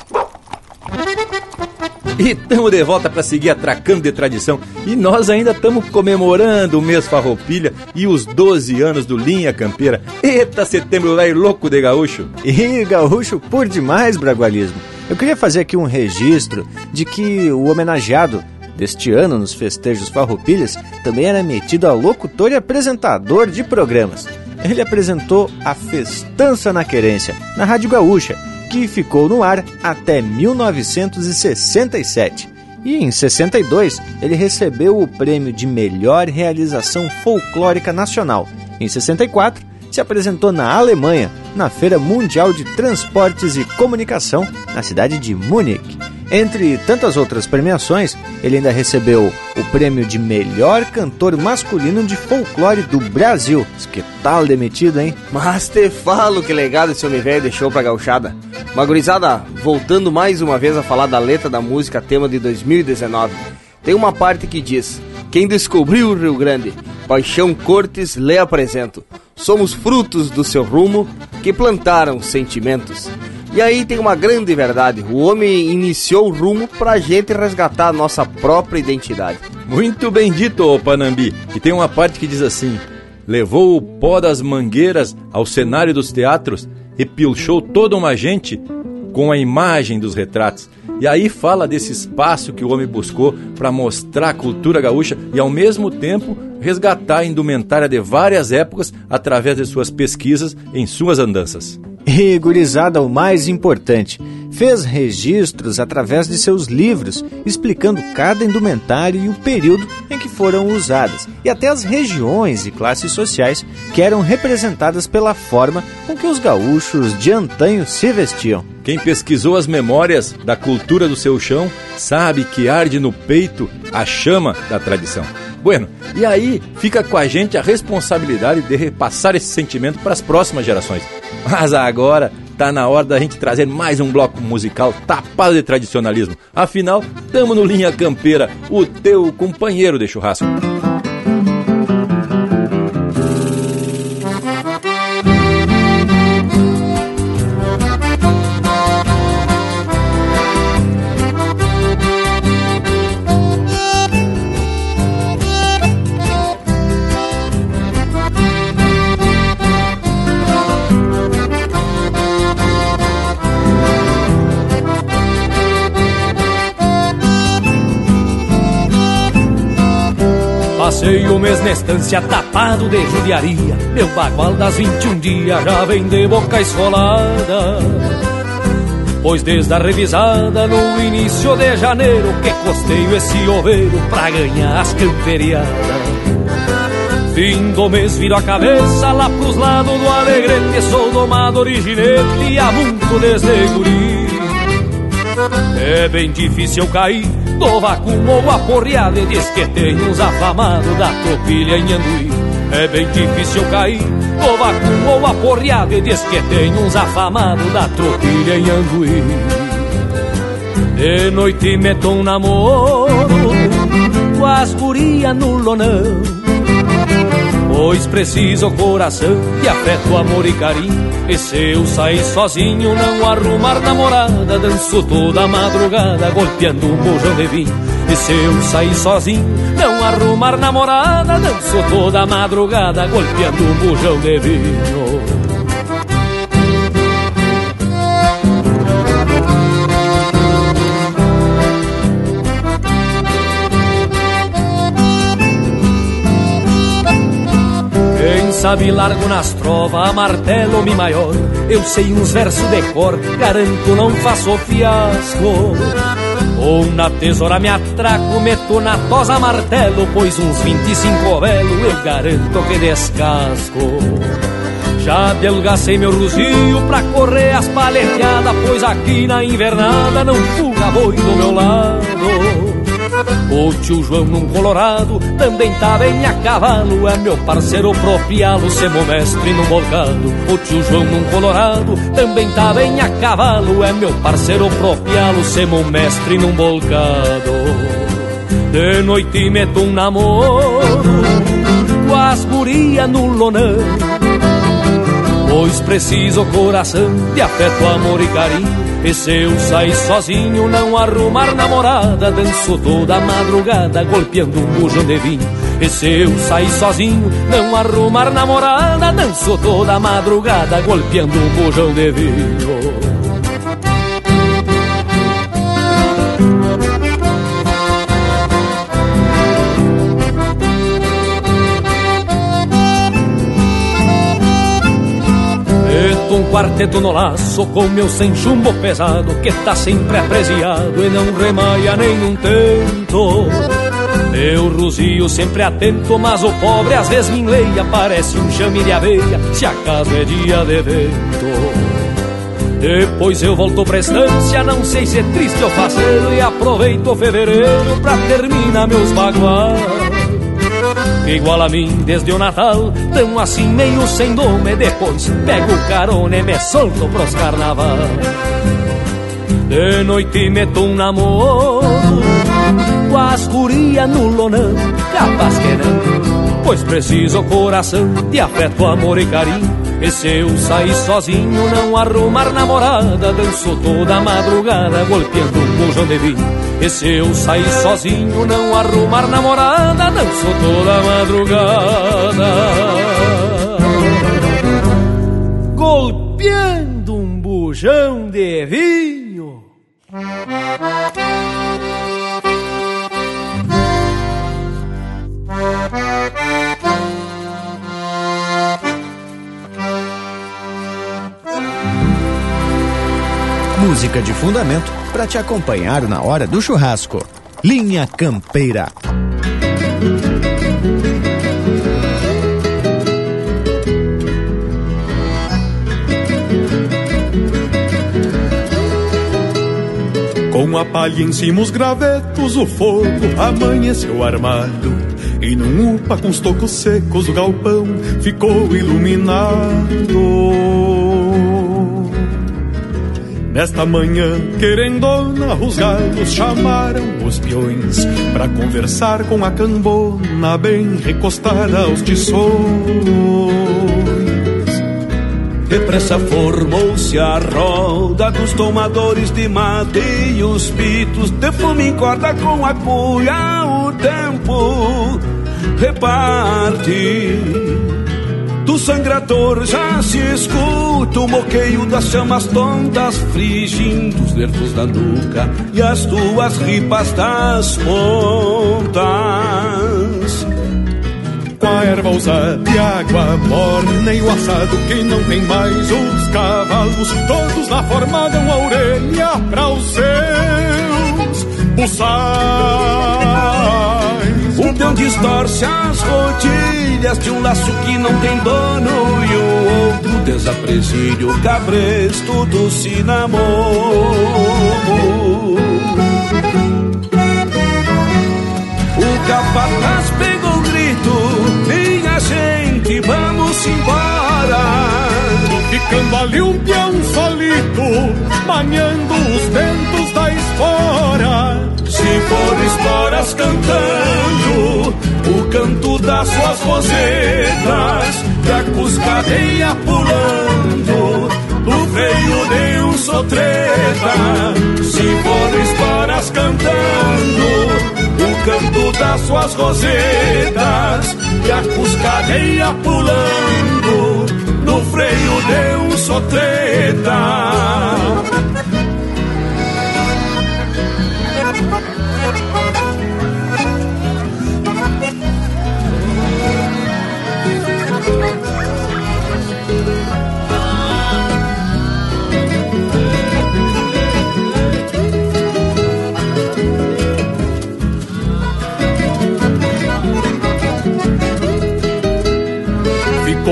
E estamos de volta para seguir atracando de tradição. E nós ainda estamos comemorando o mês Farroupilha e os 12 anos do Linha Campeira. Eita, setembro velho louco de gaúcho. E gaúcho por demais, bragualismo. Eu queria fazer aqui um registro de que o homenageado deste ano nos festejos Farroupilhas também era metido a locutor e apresentador de programas. Ele apresentou a Festança na Querência, na Rádio Gaúcha, que ficou no ar até 1967. E em 62, ele recebeu o prêmio de melhor realização folclórica nacional. Em 64, se apresentou na Alemanha, na Feira Mundial de Transportes e Comunicação, na cidade de Munique. Entre tantas outras premiações, ele ainda recebeu o prêmio de melhor cantor masculino de folclore do Brasil. Que tal demitido, hein? Mas te falo que legado esse homem velho deixou pra gauchada. Magurizada, voltando mais uma vez a falar da letra da música tema de 2019. Tem uma parte que diz: Quem descobriu o Rio Grande, Paixão Cortes lhe apresento. Somos frutos do seu rumo que plantaram sentimentos. E aí tem uma grande verdade: o homem iniciou o rumo pra gente resgatar a nossa própria identidade. Muito bem dito, ô Panambi. E tem uma parte que diz assim: levou o pó das mangueiras ao cenário dos teatros e pilchou toda uma gente com a imagem dos retratos. E aí fala desse espaço que o homem buscou para mostrar a cultura gaúcha e ao mesmo tempo resgatar a indumentária de várias épocas através de suas pesquisas em suas andanças. E, gurizada, o mais importante, fez registros através de seus livros, explicando cada indumentário e o período em que foram usadas, e até as regiões e classes sociais que eram representadas pela forma com que os gaúchos de antanho se vestiam. Quem pesquisou as memórias da cultura do seu chão sabe que arde no peito a chama da tradição. Bueno, e aí fica com a gente a responsabilidade de repassar esse sentimento para as próximas gerações. Mas agora tá na hora da gente trazer mais um bloco musical tapado de tradicionalismo. Afinal, tamo no Linha Campeira, o teu companheiro de churrasco. Estância tapado de judiaria. Meu bagual das 21 dias já vem de boca esfolada. Pois desde a revisada no início de janeiro Que costeio esse oveiro pra ganhar as camperiadas. Fim do mês viro a cabeça lá pros lados do Alegrete Sou domador e ginete há muito desde guri. É bem difícil cair do vacum ou aporreado E diz que tem uns afamados da tropilha em Anduí. É bem difícil cair. Do vacum ou aporreado E diz que tem uns afamados da tropilha em Anduí. De noite meto um namoro as guria no lonão. Pois preciso coração de afeto, amor e carinho. E se eu sair sozinho, não arrumar namorada, danço toda madrugada, golpeando um bujão de vinho. E se eu sair sozinho, não arrumar namorada, danço toda madrugada, golpeando um bujão de vinho. Sabe largo nas trovas, a martelo mi maior. Eu sei uns versos de cor, garanto não faço fiasco. Ou na tesoura me atraco, meto na tosa martelo, pois uns 25 velo eu garanto que descasco. Já adelgacei meu ruzio pra correr as paleteadas, pois aqui na invernada não fuga boi do meu lado. O tio João num colorado também tá bem a cavalo É meu parceiro propialo, semo mestre num bolcado O tio João num colorado também tá bem a cavalo É meu parceiro propialo, semo mestre num bolcado De noite meto um namoro Com as gurias no lonão. Pois preciso coração de afeto, amor e carinho e se eu sair sozinho, não arrumar namorada, danço toda madrugada, golpeando um bujão de vinho. E se eu sair sozinho, não arrumar namorada, danço toda madrugada, golpeando um bujão de vinho. Um quarteto no laço com meu sem chumbo pesado que tá sempre apreciado e não remaia nenhum tento. Meu ruzio sempre atento, mas o pobre às vezes me enleia, parece um chame de aveia, se acaso é dia de vento. Depois eu volto pra estância, não sei se é triste ou faceiro, e aproveito fevereiro pra terminar meus baguais igual a mim desde o Natal, tão assim meio sem nome. Depois pego carona e me solto pros carnaval. De noite meto um namoro com as gurias no lonão, capaz que não, pois preciso coração de afeto, amor e carinho. E se eu sair sozinho, não arrumar namorada, danço toda madrugada, golpeando um bujão de vinho. E se eu sair sozinho, não arrumar namorada, danço toda madrugada. Golpeando um bujão de vinho. Música de fundamento para te acompanhar na hora do churrasco. Linha Campeira. Com a palha em cima os gravetos, o fogo amanheceu armado. E num upa com os tocos secos, o galpão ficou iluminado. Nesta manhã, querendona, os galos chamaram os peões Pra conversar com a cambona bem recostada aos tições. Depressa formou-se a roda dos tomadores de mate E os pitos de fumo encorda com a cuia O tempo reparte do sangrador já se escuta o moqueio das chamas tontas Frigindo os nervos da nuca e as tuas ripas das pontas. Com a erva usada e água morna e o assado que não tem mais Os cavalos todos na forma dão a orelha para os seus buçais. Um peão distorce as rodilhas de um laço que não tem dono E o outro desapresilha o cabresto do cinamon O capataz pegou o grito Minha gente, vamos embora. Ficando ali um peão solito Manhando os ventos da espora. Se for esporas cantando das suas rosetas e a cuscadeia pulando no freio de um sotreta. Se for esporas cantando o canto das suas rosetas e a cuscadeia pulando no freio de um sotreta.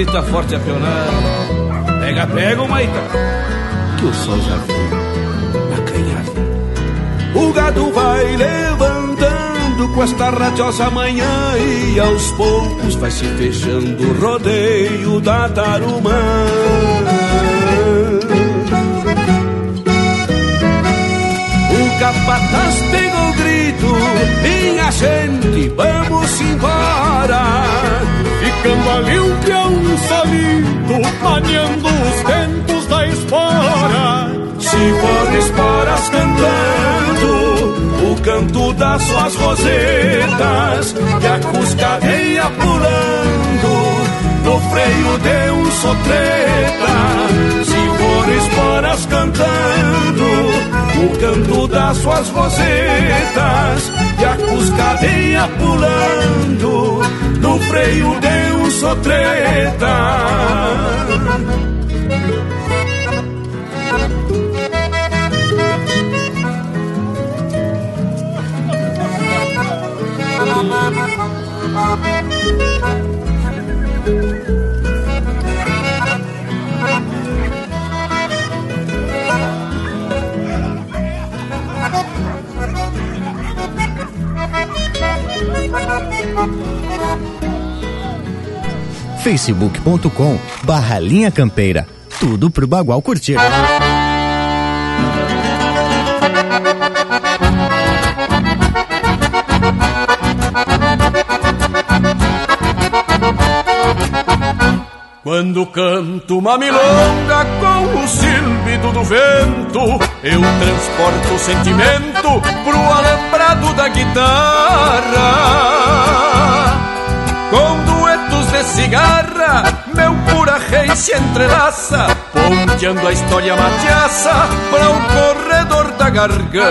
Grita forte a peonada Pega, pega, Maita. Que o sol já foi acanhado O gado vai levantando com esta radiosa manhã E aos poucos vai se fechando o rodeio da tarumã capataz pegou o grito Minha gente, vamos embora. Ficando ali um peão solito Maniando os ventos da espora. Se for esporas cantando O canto das suas rosetas E a cuscadeia pulando No freio de um sotreta. Se for esporas cantando o canto das suas rosetas e a cuscadeia pulando no freio de um sotreta. facebook.com barra linha campeira. Tudo pro Bagual curtir. Quando canto uma milonga com o silbido do vento, eu transporto o sentimento pro alambrado da guitarra. Com duetos de cigarra, meu pura rei se entrelaça, ponteando a história matiaça para o corredor da garganta.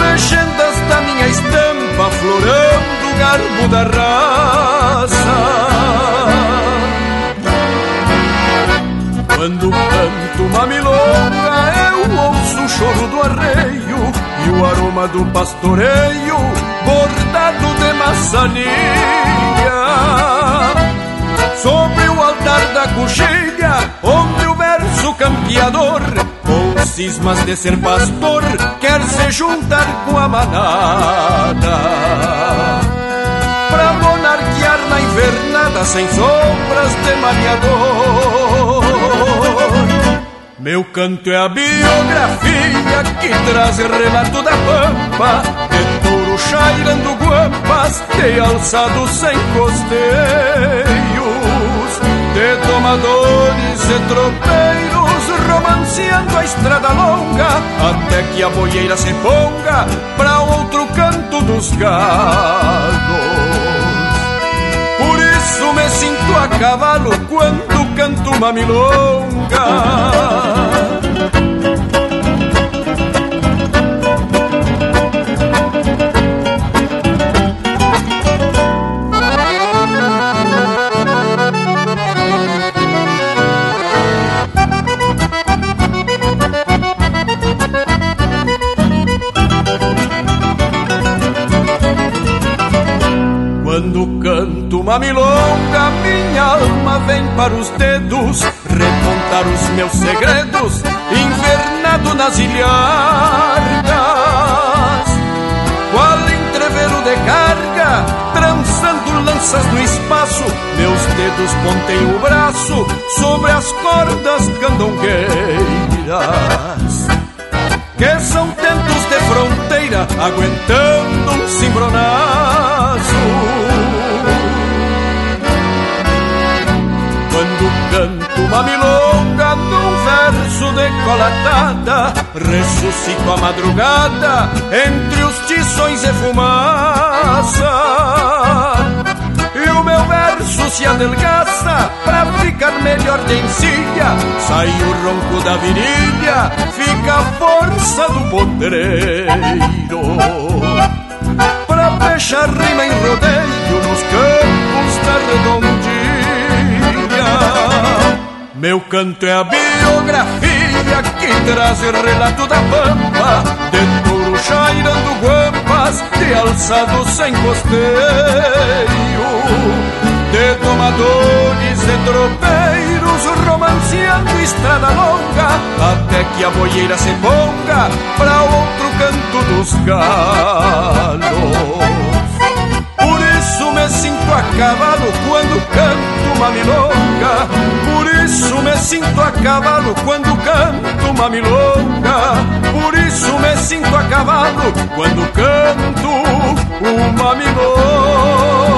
Legendas da minha estampa florando o garbo da raça. Quando canto uma milonga, eu ouço o choro do arreio e o aroma do pastoreio bordado de maçanilha. Sobre o altar da coxilha, onde o verso campeador, com cismas de ser pastor, quer se juntar com a manada. Pra monarquear na invernada sem sombras de maniador. Meu canto é a biografia que traz relato da pampa De touro chairando guampas, de alçados sem costeios De domadores e tropeiros romanceando a estrada longa Até que a boieira se ponga pra outro canto dos isso me sinto a cavalo quando canto uma milonga. Quando canto uma milonga, minha alma vem para os dedos recontar os meus segredos, invernado nas ilhargas. Qual entrevero de carga, trançando lanças no espaço, meus dedos ponteiam o braço sobre as cordas candongueiras que são tentos de fronteira aguentando um cimbronaço. Quando canto uma milonga num verso decolatada, ressuscito a madrugada entre os tições e fumaça meu verso se adelgaça pra ficar melhor de encilha. Sai o ronco da virilha, fica a força do potreiro. Pra fechar rima em rodeio nos campos da redondilha. Meu canto é a biografia que traz o relato da pampa De touro chairando guampas De alçado sem costeio De domadores e tropeiros Romanciando estrada longa Até que a boieira se ponga Pra outro canto dos galos por isso me sinto a cavalo quando canto uma milonga. Por isso me sinto a cavalo quando canto uma milonga. Por isso me sinto a cavalo quando canto uma milonga.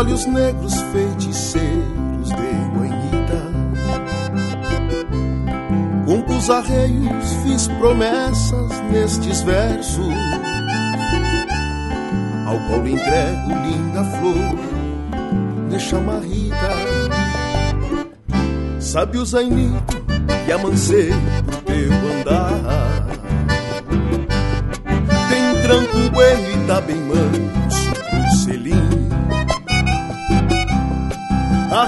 olhos negros feiticeiros de manhita Com os arreios fiz promessas nestes versos. Ao qual entrego linda flor de chamarrita Sabe o zainito e amancei pro teu andar. Tem tranco e tá bem manso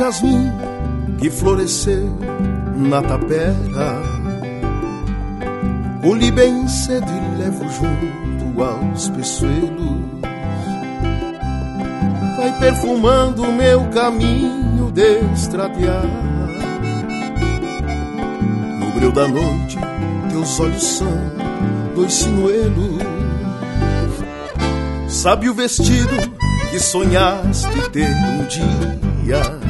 jasmim que floresceu na tapera. Colhi bem cedo e levo junto aos peçoelos. Vai perfumando o meu caminho de estradear. No breu da noite, teus olhos são dois sinuelos. Sabe o vestido que sonhaste ter um dia?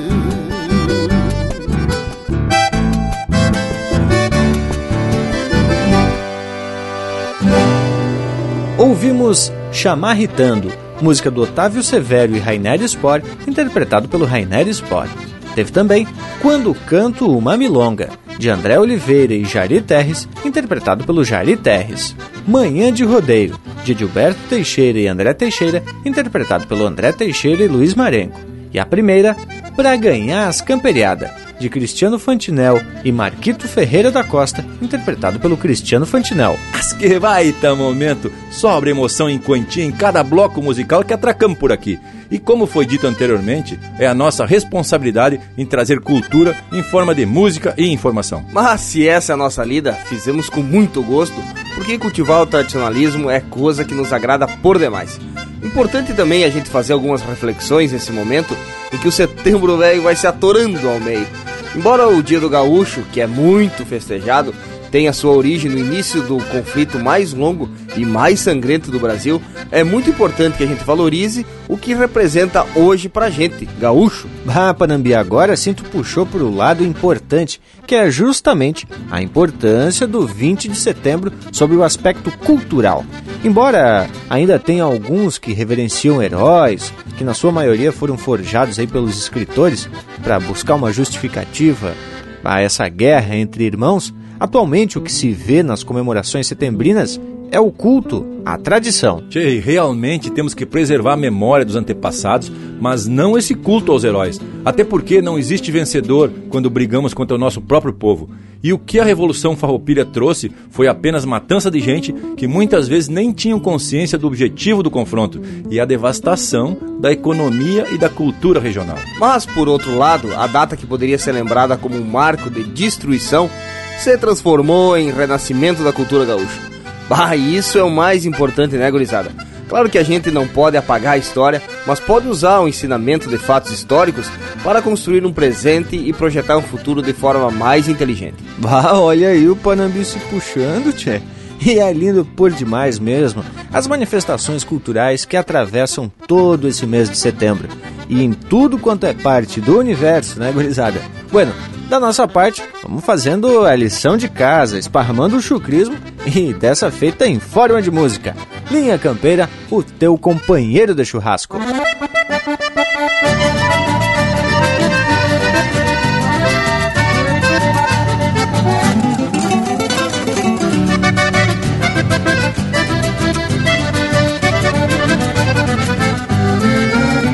Ouvimos Chamarritando, música do Otávio Severo e Rainer Sport, interpretado pelo Rainer Sport. Teve também Quando Canto Uma Milonga, de André Oliveira e Jari Terres, interpretado pelo Jari Terres. Manhã de Rodeio, de Gilberto Teixeira e André Teixeira, interpretado pelo André Teixeira e Luiz Marenco. E a primeira, Pra Ganhar as Camperiada, de Cristiano Fantinel e Marquito Ferreira da Costa, interpretado pelo Cristiano Fantinel. As que vai, tá momento, sobra emoção em quantia em cada bloco musical que atracamos por aqui. E como foi dito anteriormente, é a nossa responsabilidade em trazer cultura em forma de música e informação. Mas se essa é a nossa lida, fizemos com muito gosto, porque cultivar o tradicionalismo é coisa que nos agrada por demais. Importante também a gente fazer algumas reflexões nesse momento em que o setembro velho vai se atorando ao meio. Embora o Dia do Gaúcho, que é muito festejado, tem a sua origem no início do conflito mais longo e mais sangrento do Brasil, é muito importante que a gente valorize o que representa hoje pra gente, gaúcho. Ah, Panambi, agora sim tu puxou pro lado importante, que é justamente a importância do 20 de setembro sobre o aspecto cultural. Embora ainda tenha alguns que reverenciam heróis, que na sua maioria foram forjados aí pelos escritores para buscar uma justificativa a essa guerra entre irmãos, Atualmente, o que se vê nas comemorações setembrinas é o culto, a tradição. Che, realmente temos que preservar a memória dos antepassados, mas não esse culto aos heróis. Até porque não existe vencedor quando brigamos contra o nosso próprio povo. E o que a Revolução Farroupilha trouxe foi apenas matança de gente que muitas vezes nem tinham consciência do objetivo do confronto e a devastação da economia e da cultura regional. Mas, por outro lado, a data que poderia ser lembrada como um marco de destruição se transformou em renascimento da cultura gaúcha. Bah, isso é o mais importante, né, gurizada? Claro que a gente não pode apagar a história, mas pode usar o ensinamento de fatos históricos para construir um presente e projetar um futuro de forma mais inteligente. Bah, olha aí o Panambi se puxando, tchê. E é lindo por demais mesmo as manifestações culturais que atravessam todo esse mês de setembro. E em tudo quanto é parte do universo, né, gurizada? Bueno, da nossa parte, vamos fazendo a lição de casa, esparramando o chucrismo e dessa feita em forma de música. Linha Campeira, o teu companheiro de churrasco.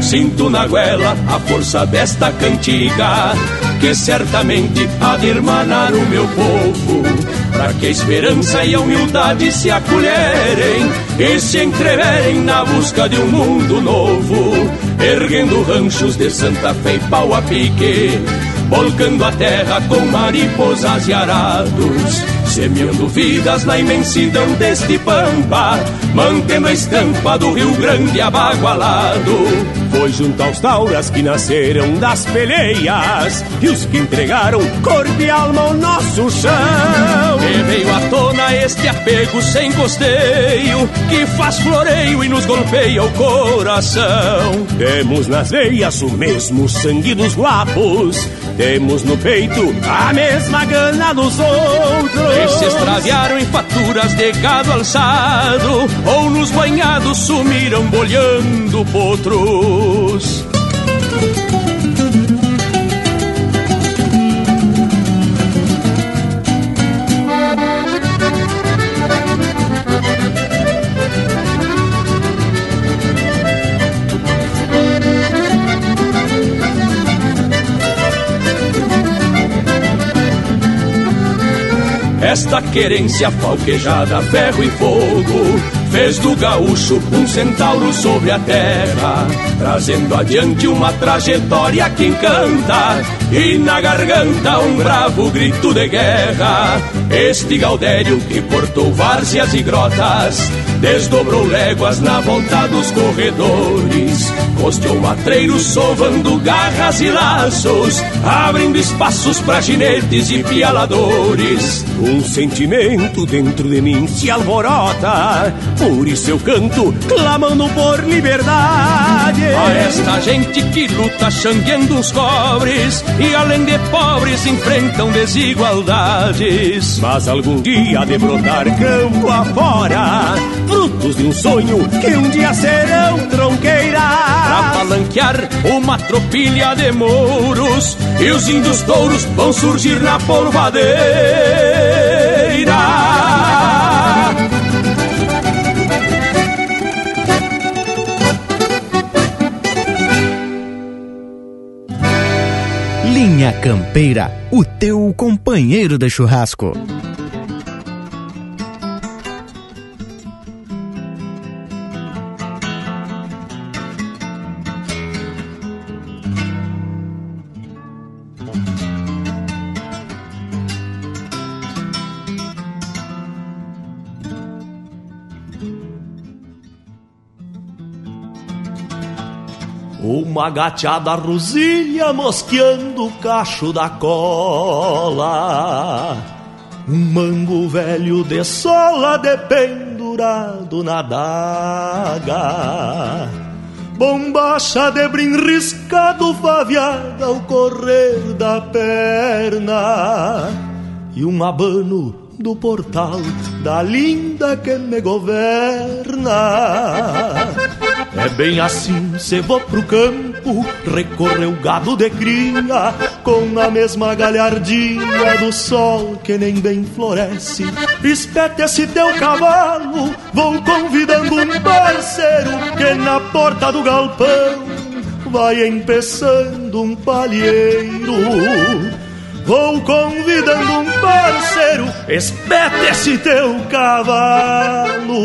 Sinto na goela a força desta cantiga que certamente há de irmanar o meu povo, para que a esperança e a humildade se acolherem e se entreverem na busca de um mundo novo, erguendo ranchos de Santa Fé e pau a pique, volcando a terra com mariposas e arados, semeando vidas na imensidão deste pampa, mantendo a estampa do Rio Grande abagualado. Foi junto aos tauras que nasceram das peleias e os que entregaram cor de alma ao nosso chão. E veio à tona este apego sem costeio que faz floreio e nos golpeia o coração. Temos nas veias o mesmo sangue dos guapos, temos no peito a mesma gana dos outros. Se extraviaram em faturas de gado alçado ou nos banhados sumiram bolhando potros. Esta querência falquejada, ferro e fogo, fez do gaúcho um centauro sobre a terra, trazendo adiante uma trajetória que encanta, e na garganta um bravo grito de guerra. Este Gaudério que portou várzeas e grotas, desdobrou léguas na volta dos corredores, costeou matreiros sovando garras e laços, abrindo espaços para ginetes e pialadores. Um sentimento dentro de mim se alvorota, por isso eu canto, clamando por liberdade. A esta gente que luta xangueando os cobres e além de pobres enfrentam desigualdades. Mas algum dia de brotar campo afora, frutos de um sonho que um dia serão tronqueiras. Pra palanquear uma tropilha de mouros e os índios touros vão surgir na polvadeira. Linha Campeira, o teu companheiro de churrasco. Uma gateada rosilha mosqueando o cacho da cola. Um mango velho de sola dependurado na daga. Bombacha de brim riscado faviada ao correr da perna. E um abano do portal da linda que me governa. É bem assim, cê vou pro campo, recorrer o gado de cria, com a mesma galhardinha do sol que nem bem floresce. Espete esse teu cavalo, vou convidando um parceiro que na porta do galpão vai empeçando um palheiro. Vou convidando um parceiro, espete esse teu cavalo.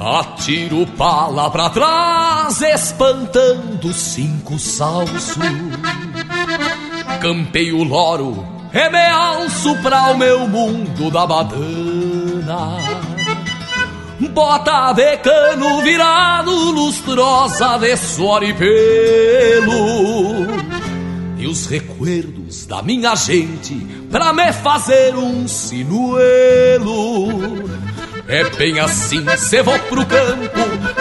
Atiro pala pra trás, espantando cinco salsos. Campeio loro, e me alço pra o meu mundo da badana. Bota de cano virado, lustrosa de suor e pelo. E os recuerdos da minha gente pra me fazer um sinuelo. É bem assim, cê vou pro campo,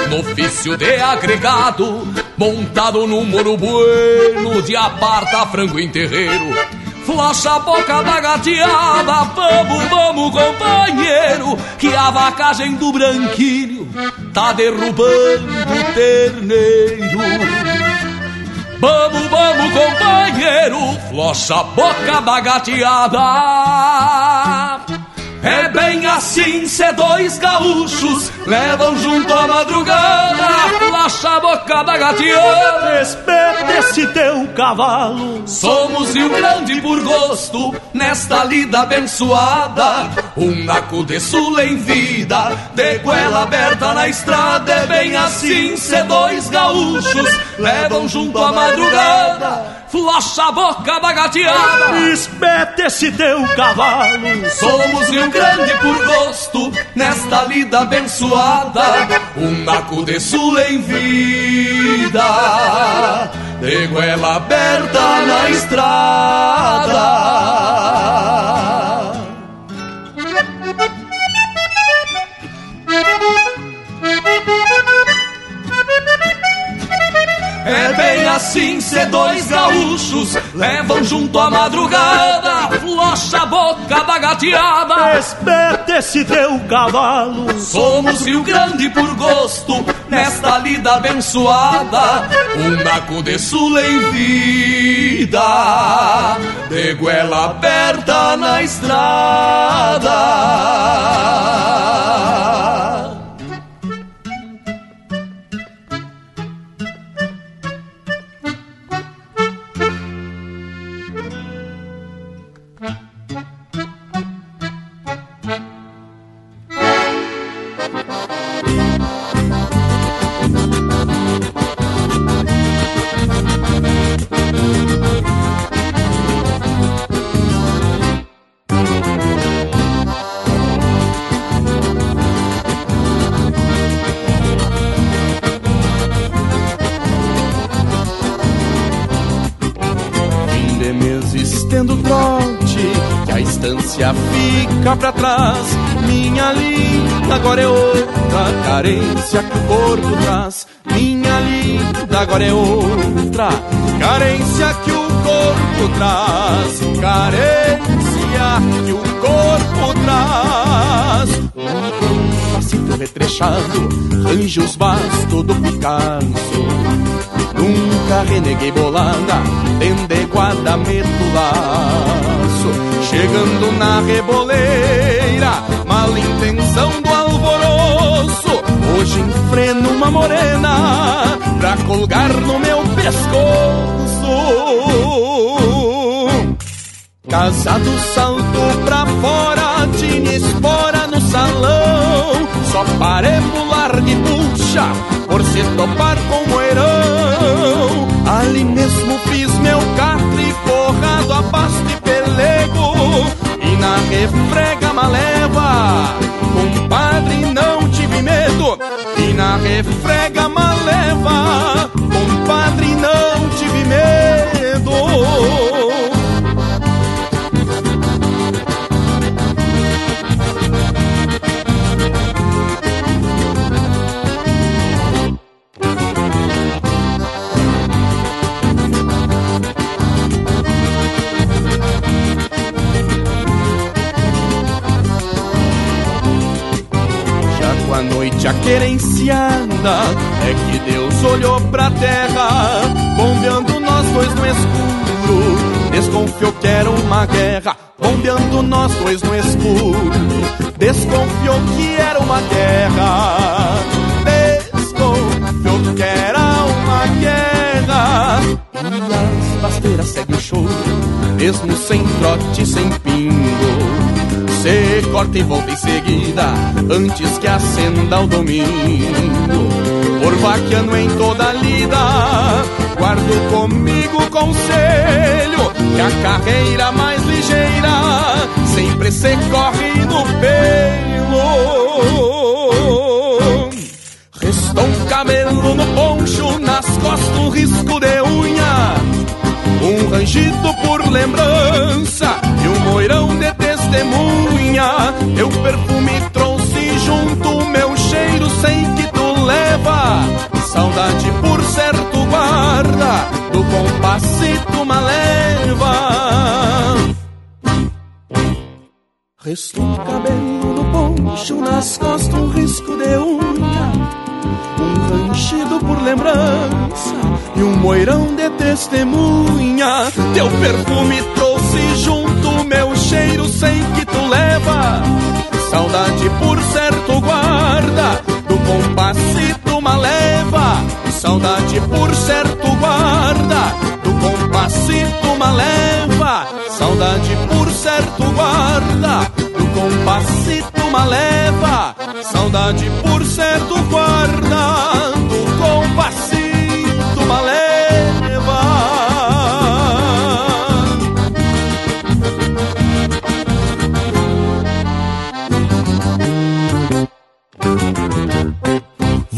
no ofício de agregado, montado num moro bueno de aparta frango em terreiro. Flocha a boca da gateada, vamos, vamos, companheiro, que a vacagem do branquinho tá derrubando o terneiro. Vamos, vamos, companheiro, flocha a boca da gateada. É bem assim, cê dois gaúchos levam junto à madrugada, laxa a boca da gateada. Espeta esse teu cavalo. Somos Rio Grande por gosto, nesta lida abençoada. Um naco de sul em vida, de goela aberta na estrada. É bem assim, cê dois gaúchos levam junto à madrugada. Flocha a boca da gateada Espete esse teu cavalo. Somos Rio Grande por gosto Nesta lida abençoada. Um naco de sul em vida De goela aberta na estrada É bem assim ser dois gaúchos, levam junto à madrugada, flocha boca bagateada. Espete-se teu cavalo. Somos Rio Grande por gosto, nesta lida abençoada, um naco de sul em vida, de goela aberta na estrada. Fica pra trás. Minha linda agora é outra carência que o corpo traz. Minha linda agora é outra carência que o corpo traz. Carência que o corpo traz. Passito retrechado, anjos bastos do Picasso. Nunca reneguei bolada, tendeguada, meto laço. Chegando na reboleira, mal intenção do alvoroço. Hoje enfreno uma morena pra colgar no meu pescoço. Casado salto pra fora, tinha espora no salão. Só paremos larga e puxa, por se topar com moerão. Ali mesmo fiz meu catre forrado a pasto e pelego. E na refrega maleva Compadre, não tive medo. E na refrega maleva noite a querenciada É que Deus olhou pra terra Bombeando nós dois no escuro. Desconfiou que era uma guerra Bombeando nós dois no escuro. Desconfiou que era uma guerra Desconfiou que era uma guerra. E as pasteiras seguem o choro Mesmo sem trote, sem pingo se corta e volta em seguida, antes que acenda o domingo. Por vaquiano em toda lida, guardo comigo o conselho que a carreira mais ligeira sempre se corre no pelo. Restou um cabelo no poncho, nas costas um risco de unha, um rangido por lembrança e um moirão de testemunha. Eu perfume trouxe junto, meu cheiro sei que tu leva. Saudade por certo guarda, do compassito maleva. Restou cabelo no poncho, nas costas um risco de unha. Um ranchido por lembrança e um moirão de testemunha. Teu perfume trouxe leva. Saudade por certo guarda, do compassito maleva. Saudade por certo guarda, do compassito maleva. Saudade por certo guarda, do compassito maleva. Saudade por certo guarda,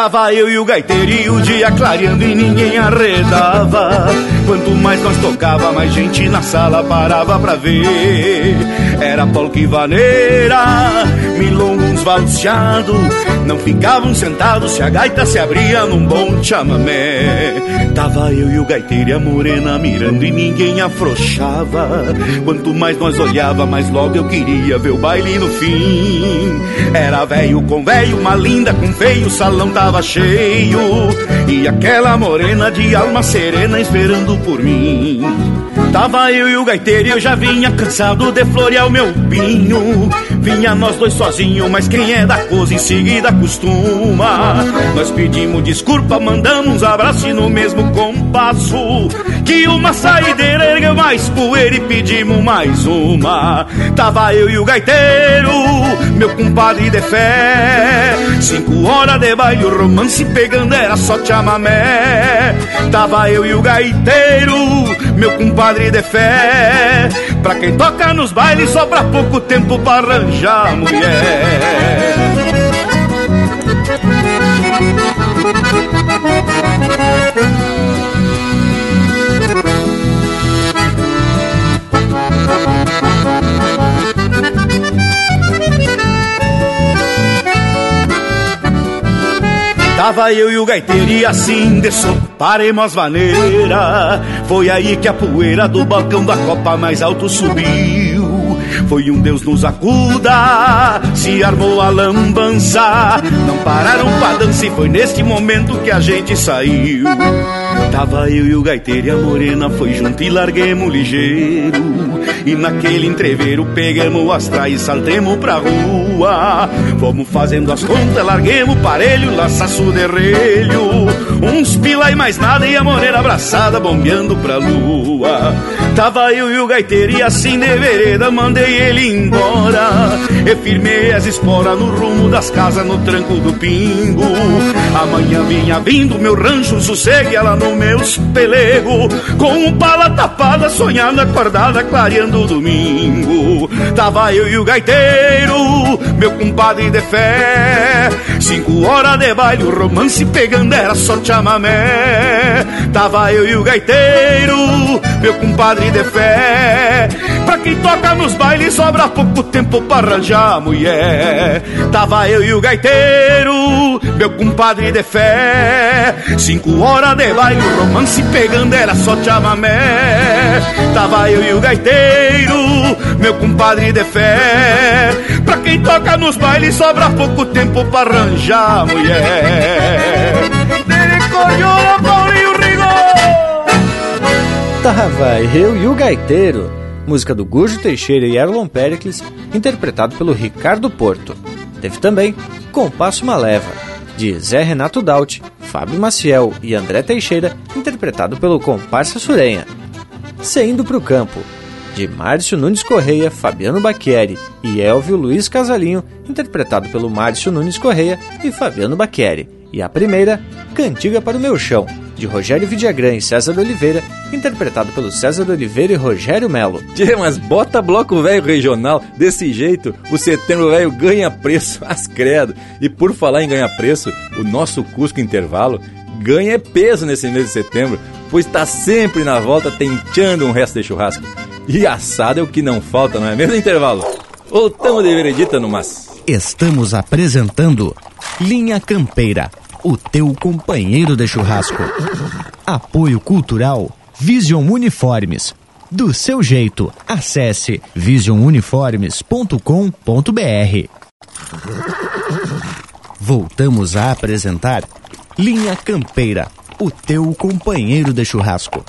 Tava eu e o gaiteiro e o dia clareando e ninguém arredava. Quanto mais nós tocava, mais gente na sala parava pra ver. Era polca e vaneira, milongo Não ficavam sentados se a gaita se abria num bom chamamé. Tava eu e o gaiteiro e a morena mirando e ninguém afrouxava. Quanto mais nós olhava, mais logo eu queria ver o baile no fim. Era velho com velho, uma linda com feio, o salão tava cheio. E aquela morena de alma serena esperando por mim. Tava eu e o gaiteiro e eu já vinha cansado de florear o meu pinho. Vinha nós dois sozinhos, mas quem é da coisa em seguida costuma. Nós pedimos desculpa, mandamos uns abraços e no mesmo compasso. Que uma saideira erga mais poeira e pedimos mais uma. Tava eu e o gaiteiro, meu compadre de fé. Cinco horas de baile, o romance pegando era só chamamé. Tava eu e o gaiteiro, meu compadre de fé. Pra quem toca nos bailes, sobra pouco tempo pra arranjar mulher. Tava eu e o gaiteiro e assim de paremos as maneiras. Foi aí que a poeira do balcão da copa mais alto subiu. Foi um Deus nos acuda, se armou a lambança. Não pararam pra dança e foi neste momento que a gente saiu. Tava eu e o gaiteiro e a morena foi junto e larguemos ligeiro. E naquele entreveiro pegamos as traias e saltemos pra rua. Fomos fazendo as contas, larguemos parelho, laçaço de relho. Uns pila e mais nada e a morena abraçada bombeando pra lua. Tava eu e o gaiteiro e assim de vereda mandei ele embora. E firmei as esporas no rumo das casas no tranco do pingo. Amanhã vinha vindo meu rancho, sossegue ela no meus pelego. Com um pala tapada, sonhando acordada, clareando o domingo. Tava eu e o gaiteiro, meu compadre de fé. Cinco horas de baile, o romance pegando era só chamamé. Tava eu e o gaiteiro, meu compadre de fé. Pra quem toca nos bailes sobra pouco tempo pra arranjar mulher. Tava eu e o gaiteiro, meu compadre de fé. Cinco horas de baile, o romance pegando era só chamamé. Tava eu e o gaiteiro, meu compadre de fé. Pra quem toca nos bailes sobra pouco tempo pra arranjar mulher. Tava eu e o gaiteiro música do Gujo Teixeira e Erlon Pericles, interpretado pelo Ricardo Porto. Teve também Compasso Maleva, de Zé Renato Daut, Fábio Maciel e André Teixeira, interpretado pelo Comparsa Surenha. Saindo para o Campo, de Márcio Nunes Correia, Fabiano Bacchieri e Elvio Luiz Casalinho, interpretado pelo Márcio Nunes Correia e Fabiano Bacchieri. E a primeira, Cantiga para o Meu Chão, de Rogério Vidagrã e César Oliveira, interpretado pelo César Oliveira e Rogério Melo. Tchê, mas bota bloco velho regional, desse jeito o setembro velho ganha preço, as credo. E por falar em ganhar preço, o nosso Cusco Intervalo ganha peso nesse mês de setembro, pois está sempre na volta tentando um resto de churrasco. E assado é o que não falta, não é mesmo, intervalo? Voltamos de veredita no mas. Estamos apresentando Linha Campeira, o teu companheiro de churrasco. Apoio Cultural Vision Uniformes. Do seu jeito, acesse visionuniformes.com.br. Voltamos a apresentar Linha Campeira, o teu companheiro de churrasco.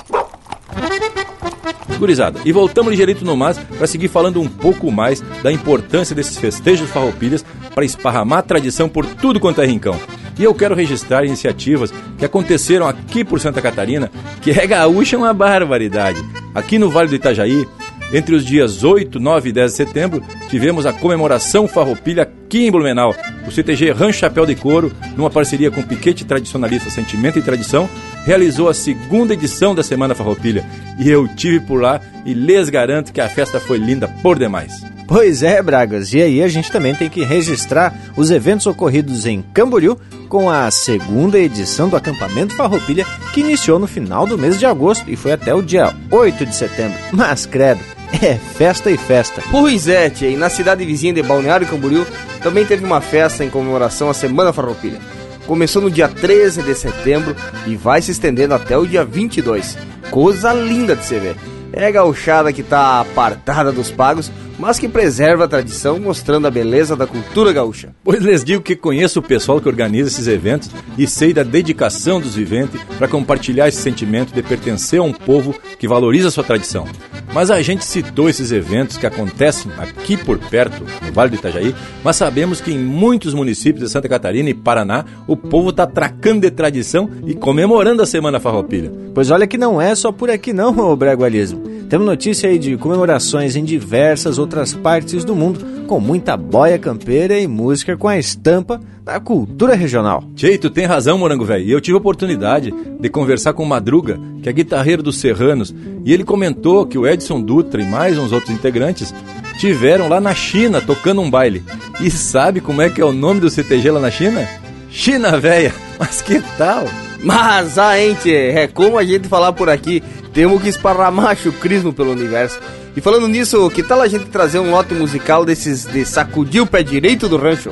Gurizada, e voltamos ligeirito no mas para seguir falando um pouco mais da importância desses festejos farroupilhas para esparramar a tradição por tudo quanto é rincão. E eu quero registrar iniciativas que aconteceram aqui por Santa Catarina, que é gaúcha uma barbaridade. Aqui no Vale do Itajaí, entre os dias 8, 9 e 10 de setembro, tivemos a comemoração Farroupilha aqui em Blumenau. O CTG Rancho Chapéu de Couro, numa parceria com o Piquete Tradicionalista Sentimento e Tradição, realizou a segunda edição da Semana Farroupilha. E eu tive por lá e lhes garanto que a festa foi linda por demais. Pois é, Bragas, e aí a gente também tem que registrar os eventos ocorridos em Camboriú com a segunda edição do acampamento Farroupilha que iniciou no final do mês de agosto e foi até o dia 8 de setembro. Mas credo, é festa e festa. Pois é, tia, e na cidade vizinha de Balneário Camboriú também teve uma festa em comemoração à Semana Farroupilha. Começou no dia 13 de setembro e vai se estendendo até o dia 22. Coisa linda de se ver. É a gauchada que tá apartada dos pagos, mas que preserva a tradição, mostrando a beleza da cultura gaúcha. Pois lhes digo que conheço o pessoal que organiza esses eventos e sei da dedicação dos viventes para compartilhar esse sentimento de pertencer a um povo que valoriza a sua tradição. Mas a gente citou esses eventos que acontecem aqui por perto, no Vale do Itajaí, mas sabemos que em muitos municípios de Santa Catarina e Paraná o povo está tracando de tradição e comemorando a Semana Farroupilha. Pois olha que não é só por aqui não, ô Bragualismo. Temos notícia aí de comemorações em diversas outras partes do mundo, com muita boia campeira e música com a estampa da cultura regional. Tchê, tu tem razão, Morango Velho. Eu tive a oportunidade de conversar com o Madruga, que é guitarreiro dos Serranos, e ele comentou que o Edson Dutra e mais uns outros integrantes tiveram lá na China tocando um baile. E sabe como é que é o nome do CTG lá na China? China Véia. Mas que tal? Mas, ah, gente, é como a gente falar por aqui, temos que esparramar chucrismo pelo universo. E falando nisso, que tal a gente trazer um lote musical desses de sacudir o pé direito do rancho?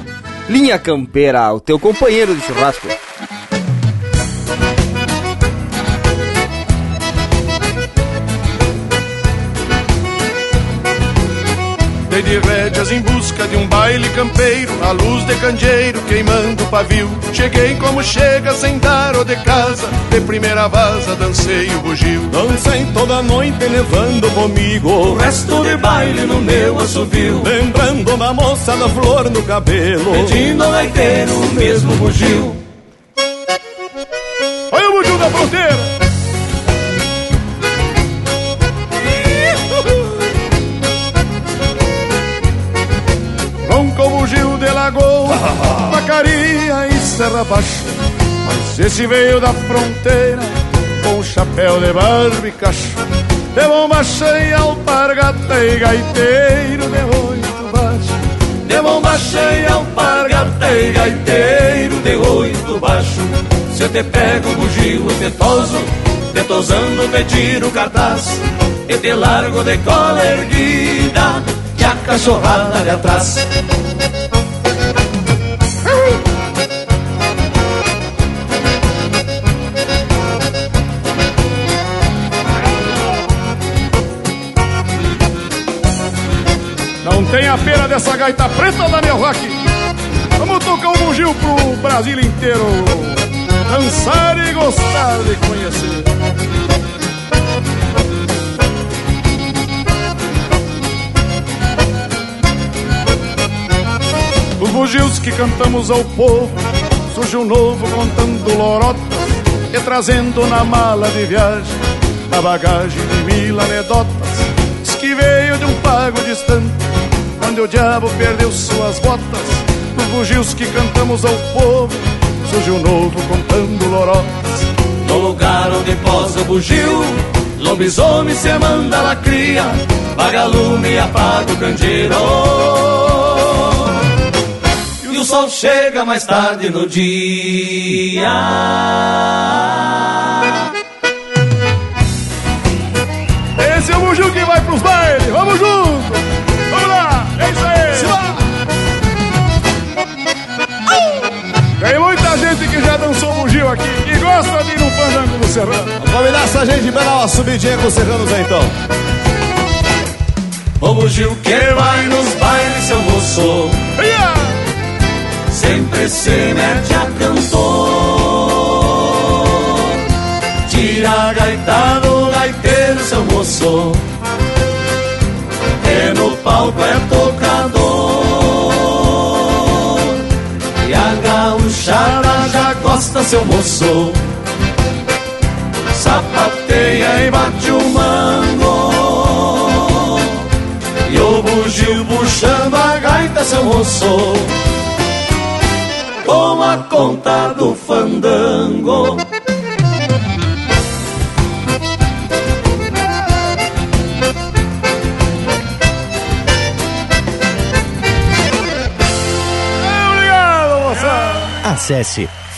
Linha Campeira, o teu companheiro de churrasco. De rédeas em busca de um baile campeiro, a luz de candeeiro queimando o pavio. Cheguei como chega sem dar o de casa, de primeira vaza dancei o bugio. Dancei toda noite levando comigo o resto de baile no meu assovio. Lembrando uma moça da flor no cabelo, pedindo ao gaiteiro o mesmo bugio. Olha o bugio da fronteira! Lagoa, Vacaria e Serra Baixa. Mas esse veio da fronteira, com chapéu de barba e cacho. De bomba cheia, alpargata e gaiteiro de oito baixo. De bomba cheia, alpargata e gaiteiro de oito baixo. Se eu te pego bugio, eu te toso, te tosando, te o cartaz. E te largo de cola erguida, que a cachorrada de atrás. Tem a pena dessa gaita preta, Daniel Rock. Vamos tocar um bugio pro Brasil inteiro dançar e gostar de conhecer. Os bugios que cantamos ao povo, surge um novo contando lorotas e trazendo na mala de viagem a bagagem de mil anedotas. Diz que veio de um pago distante, onde o diabo perdeu suas botas. Os bugios que cantamos ao povo, surge um novo contando lorotas. No lugar onde posa o bugio, lobisomem se manda lacria, vagalume e apaga o candeeiro. E o sol chega mais tarde no dia. Esse é o bugio que vai pros bailes, vamos junto! Que já dançou bugio aqui e gosta de ir no fandango do Serrano. Vamos convidar essa gente pra dar uma subidinha com os serranos aí então. O bugio que vai nos bailes, seu moço, sempre se mete a cantor. Tira a gaita do gaiteiro, seu moço, e no palco é tocador. Afasta seu moço. Sapateia e bate o mango. E o bugio puxando a gaita, seu moço. Toma conta do fandango. Acesse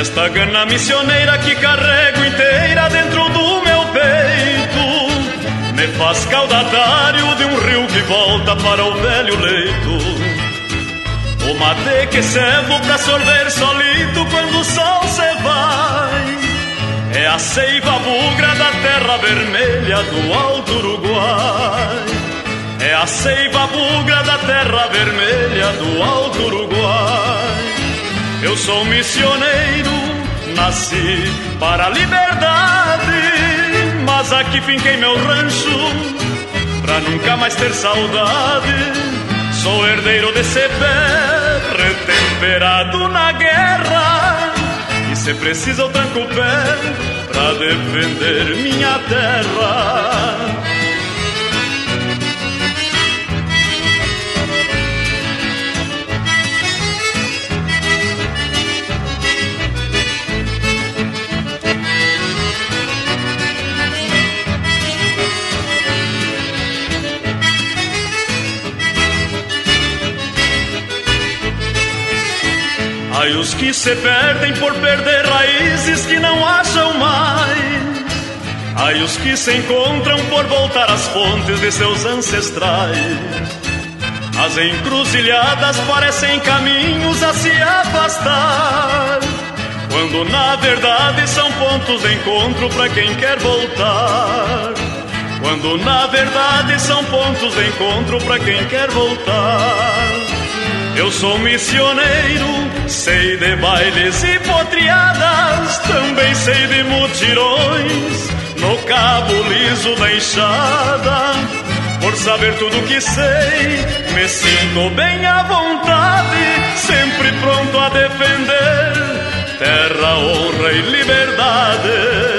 Esta gana missioneira que carrego inteira dentro do meu peito Me faz caudatário de um rio que volta para o velho leito. O mate que servo pra sorver solito quando o sol se vai É a seiva bugra da terra vermelha do alto Uruguai. É a seiva bugra da terra vermelha do alto Uruguai eu sou missioneiro, nasci para a liberdade, mas aqui finquei meu rancho pra nunca mais ter saudade. Sou herdeiro desse pé, retemperado na guerra, e se precisa eu tranco o pé pra defender minha terra. Ai, os que se perdem por perder raízes que não acham mais. Ai, os que se encontram por voltar às fontes de seus ancestrais. As encruzilhadas parecem caminhos a se afastar. Quando na verdade são pontos de encontro para quem quer voltar. Quando na verdade são pontos de encontro para quem quer voltar. Eu sou missioneiro, sei de bailes e potriadas, também sei de mutirões no cabo liso da enxada. Por saber tudo que sei, me sinto bem à vontade, sempre pronto a defender terra, honra e liberdade.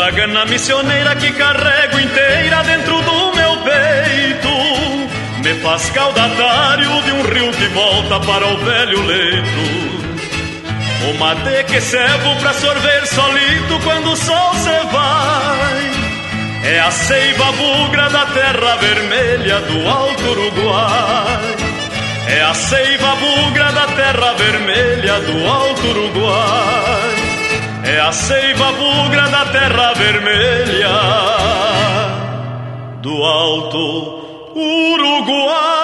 Esta gana missioneira que carrego inteira dentro do meu peito me faz caudatário de um rio que volta para o velho leito. O mate que servo pra sorver solito quando o sol se vai. É a seiva bugra da terra vermelha do alto Uruguai. É a seiva bugra da terra vermelha do alto Uruguai. É a seiva bugra da terra vermelha do alto Uruguai.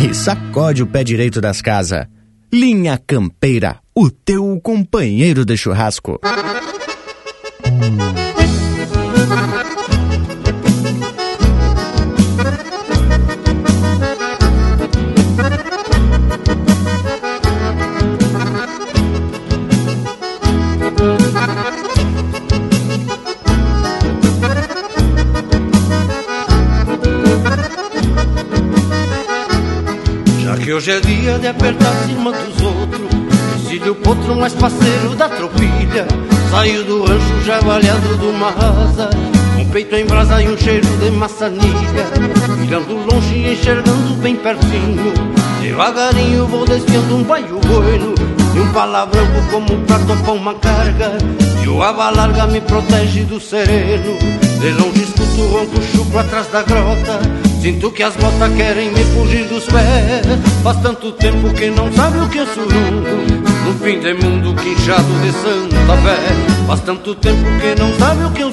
E sacode o pé direito das casas. Linha Campeira, o teu companheiro de churrasco. Hoje é dia de apertar cima dos outros. Exílio o potro mais parceiro da tropilha. Saiu do rancho já valhado de uma asa Um peito em brasa e um cheiro de maçanilha. Mirando longe e enxergando bem pertinho. Devagarinho vou desviando um baio bueno. E um palavrão como pra topar uma carga. E o aba larga me protege do sereno. De longe escuto o ronco chucro atrás da grota Sinto que as botas querem me fugir dos pés. Faz tanto tempo que não sabe o que é surungo No fim de mundo quinchado de Santa Fé. Faz tanto tempo que não sabe o que é um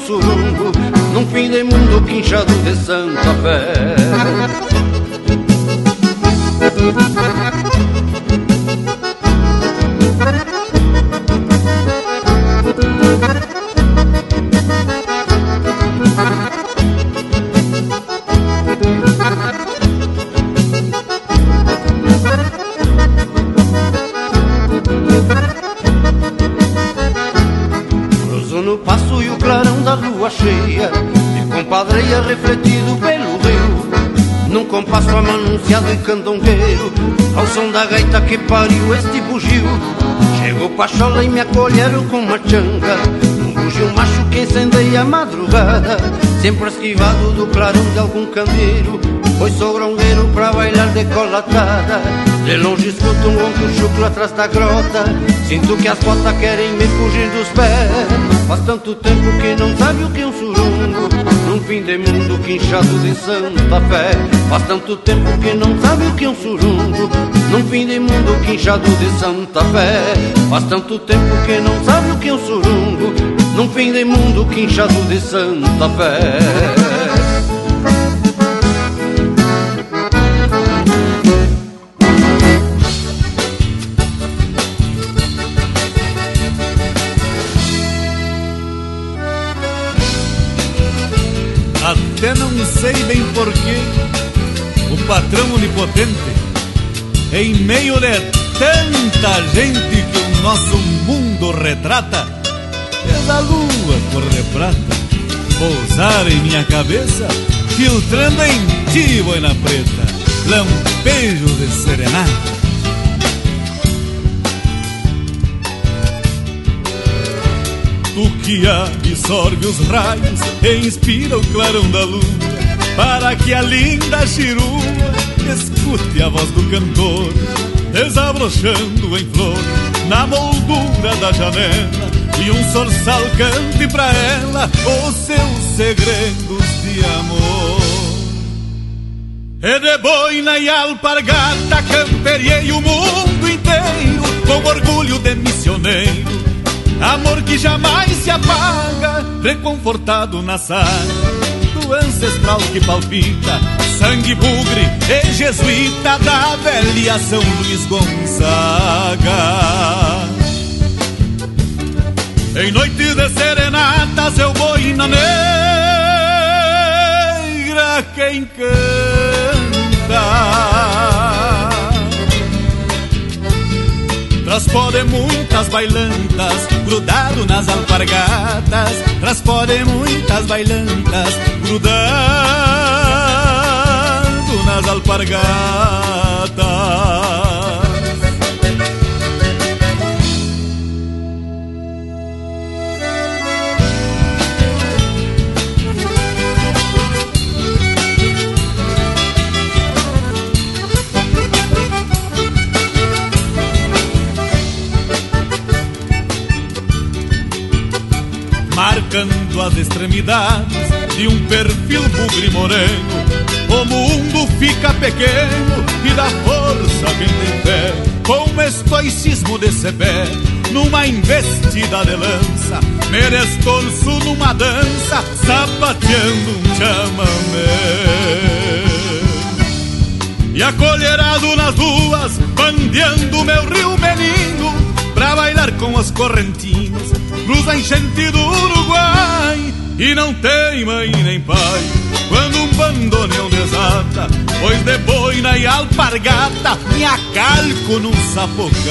Num fim de mundo quinchado de Santa Fé ladreia refletido pelo rio Num compasso amanunciado e candongueiro Ao som da gaita que pariu este bugio. Chegou Pachola e me acolheram com uma changa Um bugio macho que incendeia a madrugada Sempre esquivado do clarão de algum candeeiro Pois sou grongueiro pra bailar decolatada De longe escuto um ronco chucro atrás da grota. Sinto que as botas querem me fugir dos pés. Faz tanto tempo que não sabe o que é um surungo Num fim de mundo quinchado de santa fé. Faz tanto tempo que não sabe o que é um surungo Num fim de mundo quinchado de santa fé. Faz tanto tempo que não sabe o que é um surungo Num fim de mundo quinchado de santa fé Até não sei bem porquê, o patrão onipotente, em meio de tanta gente que o nosso mundo retrata, fez a lua cor de prata pousar em minha cabeça, filtrando em ti, boina preta, lampejos de serenata. Tu que absorve os raios e inspira o clarão da lua Para que a linda chirua escute a voz do cantor Desabrochando em flor na moldura da janela E um sorçal cante pra ela os seus segredos de amor. E de boina e alpargata camperiei o mundo inteiro Com orgulho de missioneiro Amor que jamais se apaga, reconfortado na saga do ancestral que palpita, sangue bugre e jesuíta da velha São Luís Gonzaga. Em noite de serenatas eu vou na negra quem canta Transpode muitas bailantas, grudado nas alpargatas. Transpode muitas bailantas, grudado nas alpargatas. Marcando as extremidades de um perfil bugre moreno. O mundo fica pequeno e dá força quem tem fé, com estoicismo desse pé, numa investida de lança, merestorço numa dança, sapateando um chamamé. E acolherado nas ruas, bandeando meu rio menino, pra bailar com as correntinas, cruza enchente do Uruguai e não tem mãe nem pai. Quando um bandoneão desata, pois de boina e alpargata me acalco num sapocar.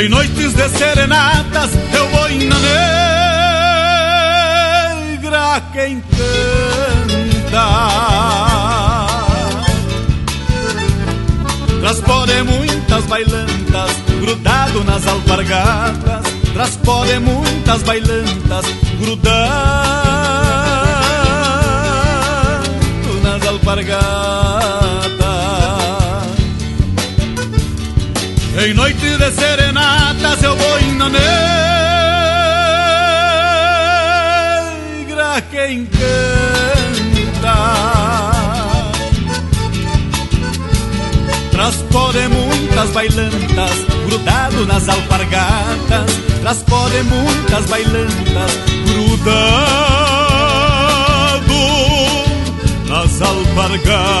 Em noites de serenatas eu vou na negra quem canta. Transpode muitas bailantas, grudado nas alpargatas. Transpode muitas bailantas, grudado nas alpargatas. Em noite de serenatas eu vou na negra quem muitas bailantas, grudado nas alpargatas. Transpode muitas bailantas, grudado nas alpargatas.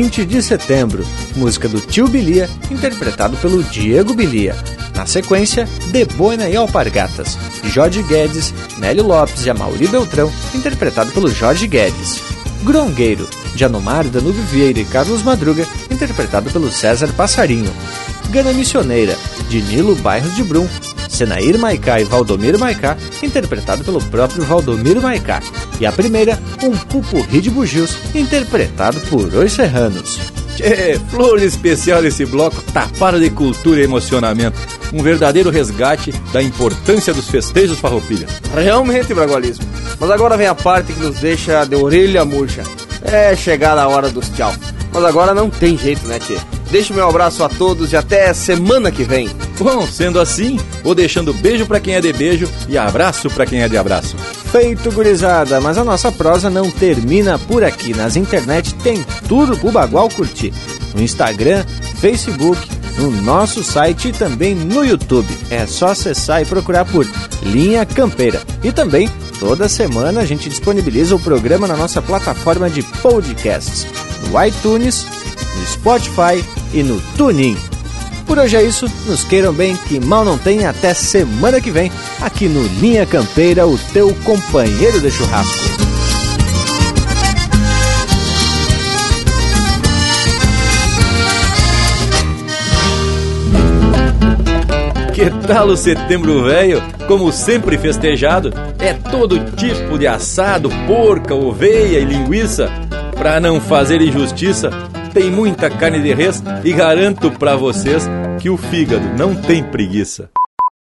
20 de setembro, música do Tio Bilia, interpretado pelo Diego Bilia. Na sequência, De Boina e Alpargatas, Jorge Guedes, Nélio Lopes e Amauri Beltrão, interpretado pelo Jorge Guedes. Grongueiro, de Anomar, Danube Vieira e Carlos Madruga, interpretado pelo César Passarinho. Gana Missioneira, de Nilo Bairros de Brum, Senair Maicá e Valdomiro Maicá, interpretado pelo próprio Valdomiro Maicá. E a primeira, um pupurri de bugios, interpretado por Os Serranos. Tchê, flor especial esse bloco, tapado de cultura e emocionamento. Um verdadeiro resgate da importância dos festejos farroupilha. Realmente, Bragualismo. Mas agora vem a parte que nos deixa de orelha murcha. É chegar a hora dos tchau. Mas agora não tem jeito, né, Tchê? Deixo meu abraço a todos e até semana que vem. Bom, sendo assim, vou deixando beijo para quem é de beijo e abraço para quem é de abraço. Feito, gurizada, mas a nossa prosa não termina por aqui. Nas internet tem tudo pro Bagual curtir. No Instagram, Facebook, no nosso site e também no YouTube. É só acessar e procurar por Linha Campeira. E também, toda semana a gente disponibiliza o programa na nossa plataforma de podcasts, no iTunes, no Spotify e no TuneIn. Por hoje é isso, nos queiram bem, que mal não tem, até semana que vem, aqui no Linha Campeira, o teu companheiro de churrasco. Que tal o setembro velho? Como sempre festejado, é todo tipo de assado, porca, oveia e linguiça. Pra não fazer injustiça, tem muita carne de res e garanto pra vocês que o fígado não tem preguiça.